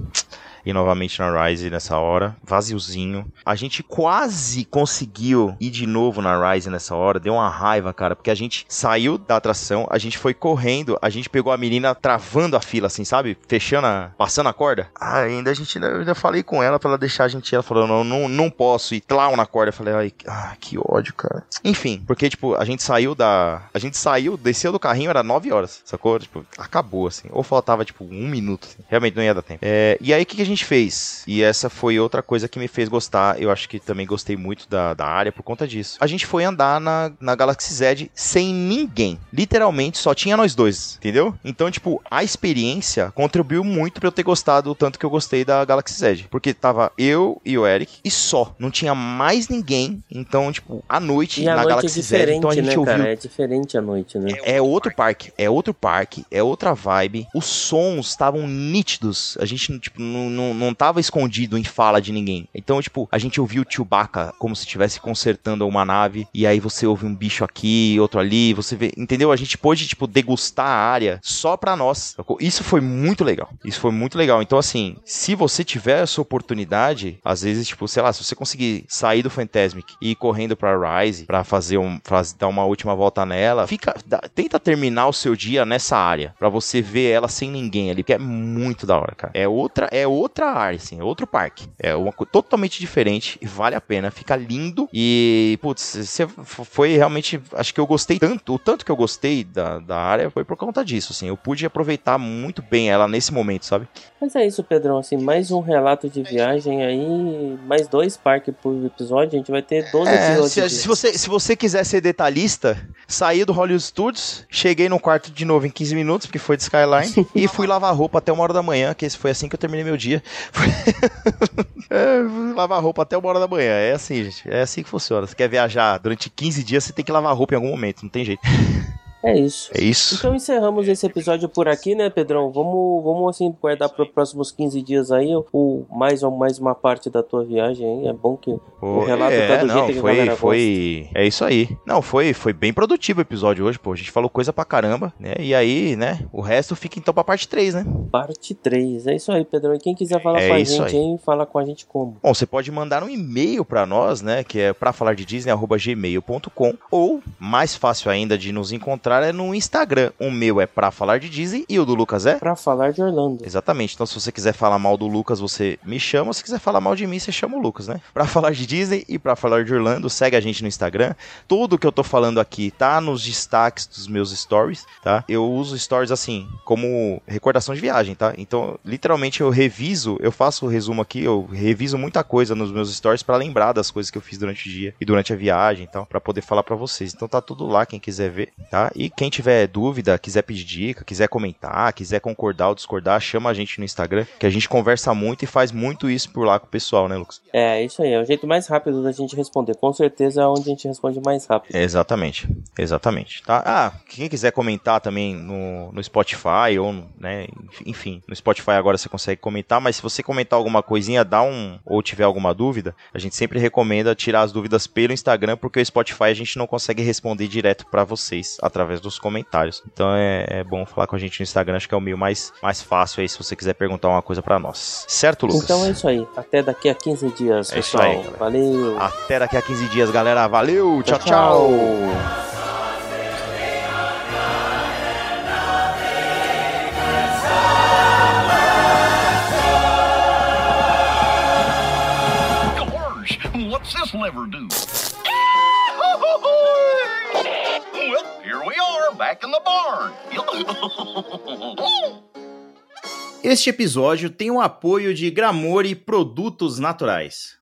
e novamente na Rise nessa hora, vaziozinho. A gente quase conseguiu ir de novo na Rise nessa hora, deu uma raiva, cara, porque a gente saiu da atração, a gente foi correndo, a gente pegou a menina travando a fila, assim, sabe? Fechando a. passando a corda. Ah, ainda a gente. Ainda falei com ela pra ela deixar a gente ir. Ela falou: não, não, não posso. E tlau na corda. Eu falei: ai, ah, que ódio, cara. Enfim, porque, tipo, a gente saiu da. A gente saiu, desceu do carrinho, era 9 horas, sacou? Tipo, acabou, assim. Ou faltava, tipo, um minuto. Assim. Realmente não ia dar tempo. É, e aí, o que, que a gente fez? E essa foi outra coisa que me fez gostar. Eu acho que também gostei muito da, da área por conta disso. A gente foi andar na, na Galaxy Z sem ninguém. Literalmente, só tinha nós dois, entendeu? Então, tipo, a experiência contribuiu muito pra eu ter gostado o tanto que eu gostei da Galaxy Z. Porque tava eu e o Eric e só. Não tinha mais ninguém. Então, tipo, à noite E na noite é Galaxy Z, diferente, então a gente né, ouviu cara? É diferente a noite, né? é outro parque, é outro parque, é outra vibe. Os sons estavam nítidos. A gente, tipo, não, não, não tava escondido em fala de ninguém. Então, tipo, a gente ouvia o Chewbacca como se estivesse consertando uma nave. E aí você ouve um bicho aqui, outro ali. Você vê, entendeu? A gente pôde, tipo, degustar a área só pra nós. Isso foi muito legal. Isso foi muito legal. Então, assim, se você tiver essa oportunidade, às vezes, tipo, sei lá, se você conseguir sair do Fantasmic e ir correndo pra Rise pra fazer um, faz- dar uma última volta nela, fica, dá- tenta terminar o seu dia nessa área pra você ver ela sem ninguém ali, que é muito da hora, cara. É outra, é outra área, assim, é outro parque. É uma coisa totalmente diferente e vale a pena. Fica lindo e, putz, foi realmente, acho que eu gostei tanto, o tanto que eu gostei da, da área foi por conta disso, assim. Eu pude aproveitar muito bem ela nesse momento, sabe? Mas é isso, Pedrão. Assim, mais um relato de viagem aí, mais dois parques por episódio. A gente vai ter 12 É, episódios. se, de- se você, se você quiser ser detalhista, saí do Hollywood Studios, cheguei no quarto de novo em 15 minutos, porque foi de Skyline, [LAUGHS] e fui lavar roupa até uma hora da manhã, que esse foi assim que eu terminei meu dia. [LAUGHS] é, fui lavar roupa até uma hora da manhã. É assim, gente. É assim que funciona. Você quer viajar durante 15 dias, você tem que lavar roupa em algum momento, não tem jeito. É isso. É isso. Então encerramos esse episódio por aqui, né, Pedrão? Vamos, vamos assim, guardar para os próximos 15 dias aí o, mais, ou mais uma parte da tua viagem aí. É bom que o relato é, tá do não, jeito que a foi, foi, é isso aí. Não, foi, foi bem produtivo o episódio hoje, pô. A gente falou coisa pra caramba, né? E aí, né? O resto fica então pra parte 3, né? gosta. Parte 3. É isso aí, Pedrão. E quem quiser falar É com a gente aí. aí, fala com a gente como? Bom, você pode mandar um e-mail pra nós, né? Que é pra falar de Disney@gmail.com ou mais fácil ainda de nos encontrar é no Instagram. O meu é pra falar de Disney e o do Lucas é Pra falar de Orlando. Exatamente. Então, se você quiser falar mal do Lucas, você me chama. Se quiser falar mal de mim, você chama o Lucas, né? Pra [LAUGHS] falar de Disney e pra falar de Orlando, segue a gente no Instagram. Tudo que eu tô falando aqui tá nos destaques dos meus stories, tá? Eu uso stories assim, como recordação de viagem, tá? Então, literalmente, eu reviso, eu faço o resumo aqui, eu reviso muita coisa nos meus stories pra lembrar das coisas que eu fiz durante o dia e durante a viagem, então, pra poder falar pra vocês. Então, tá tudo lá, quem quiser ver, tá? E quem tiver dúvida, quiser pedir dica, quiser comentar, quiser concordar ou discordar, chama a gente no Instagram, que a gente conversa muito e faz muito isso por lá com o pessoal, né, Lucas? É, isso aí. É o jeito mais rápido da gente responder. Com certeza é onde a gente responde mais rápido. Exatamente, exatamente, tá? Ah, quem quiser comentar também no, no Spotify ou, né, enfim, no Spotify agora você consegue comentar, mas se você comentar alguma coisinha, dá um, ou tiver alguma dúvida, a gente sempre recomenda tirar as dúvidas pelo Instagram, porque o Spotify a gente não consegue responder direto pra vocês através dos comentários. Então é, é bom falar com a gente no Instagram, acho que é o meio mais, mais fácil aí se você quiser perguntar uma coisa pra nós. Certo, Lucas? Então é isso aí. Até daqui a 15 dias, É isso pessoal. aí. Valeu. Até daqui a 15 dias, galera. Valeu, tchau, Tchau, tchau. tchau. Gosh, what's this lever do? Here we are, back in the barn. Este episódio tem o apoio de Gramore Produtos Naturais.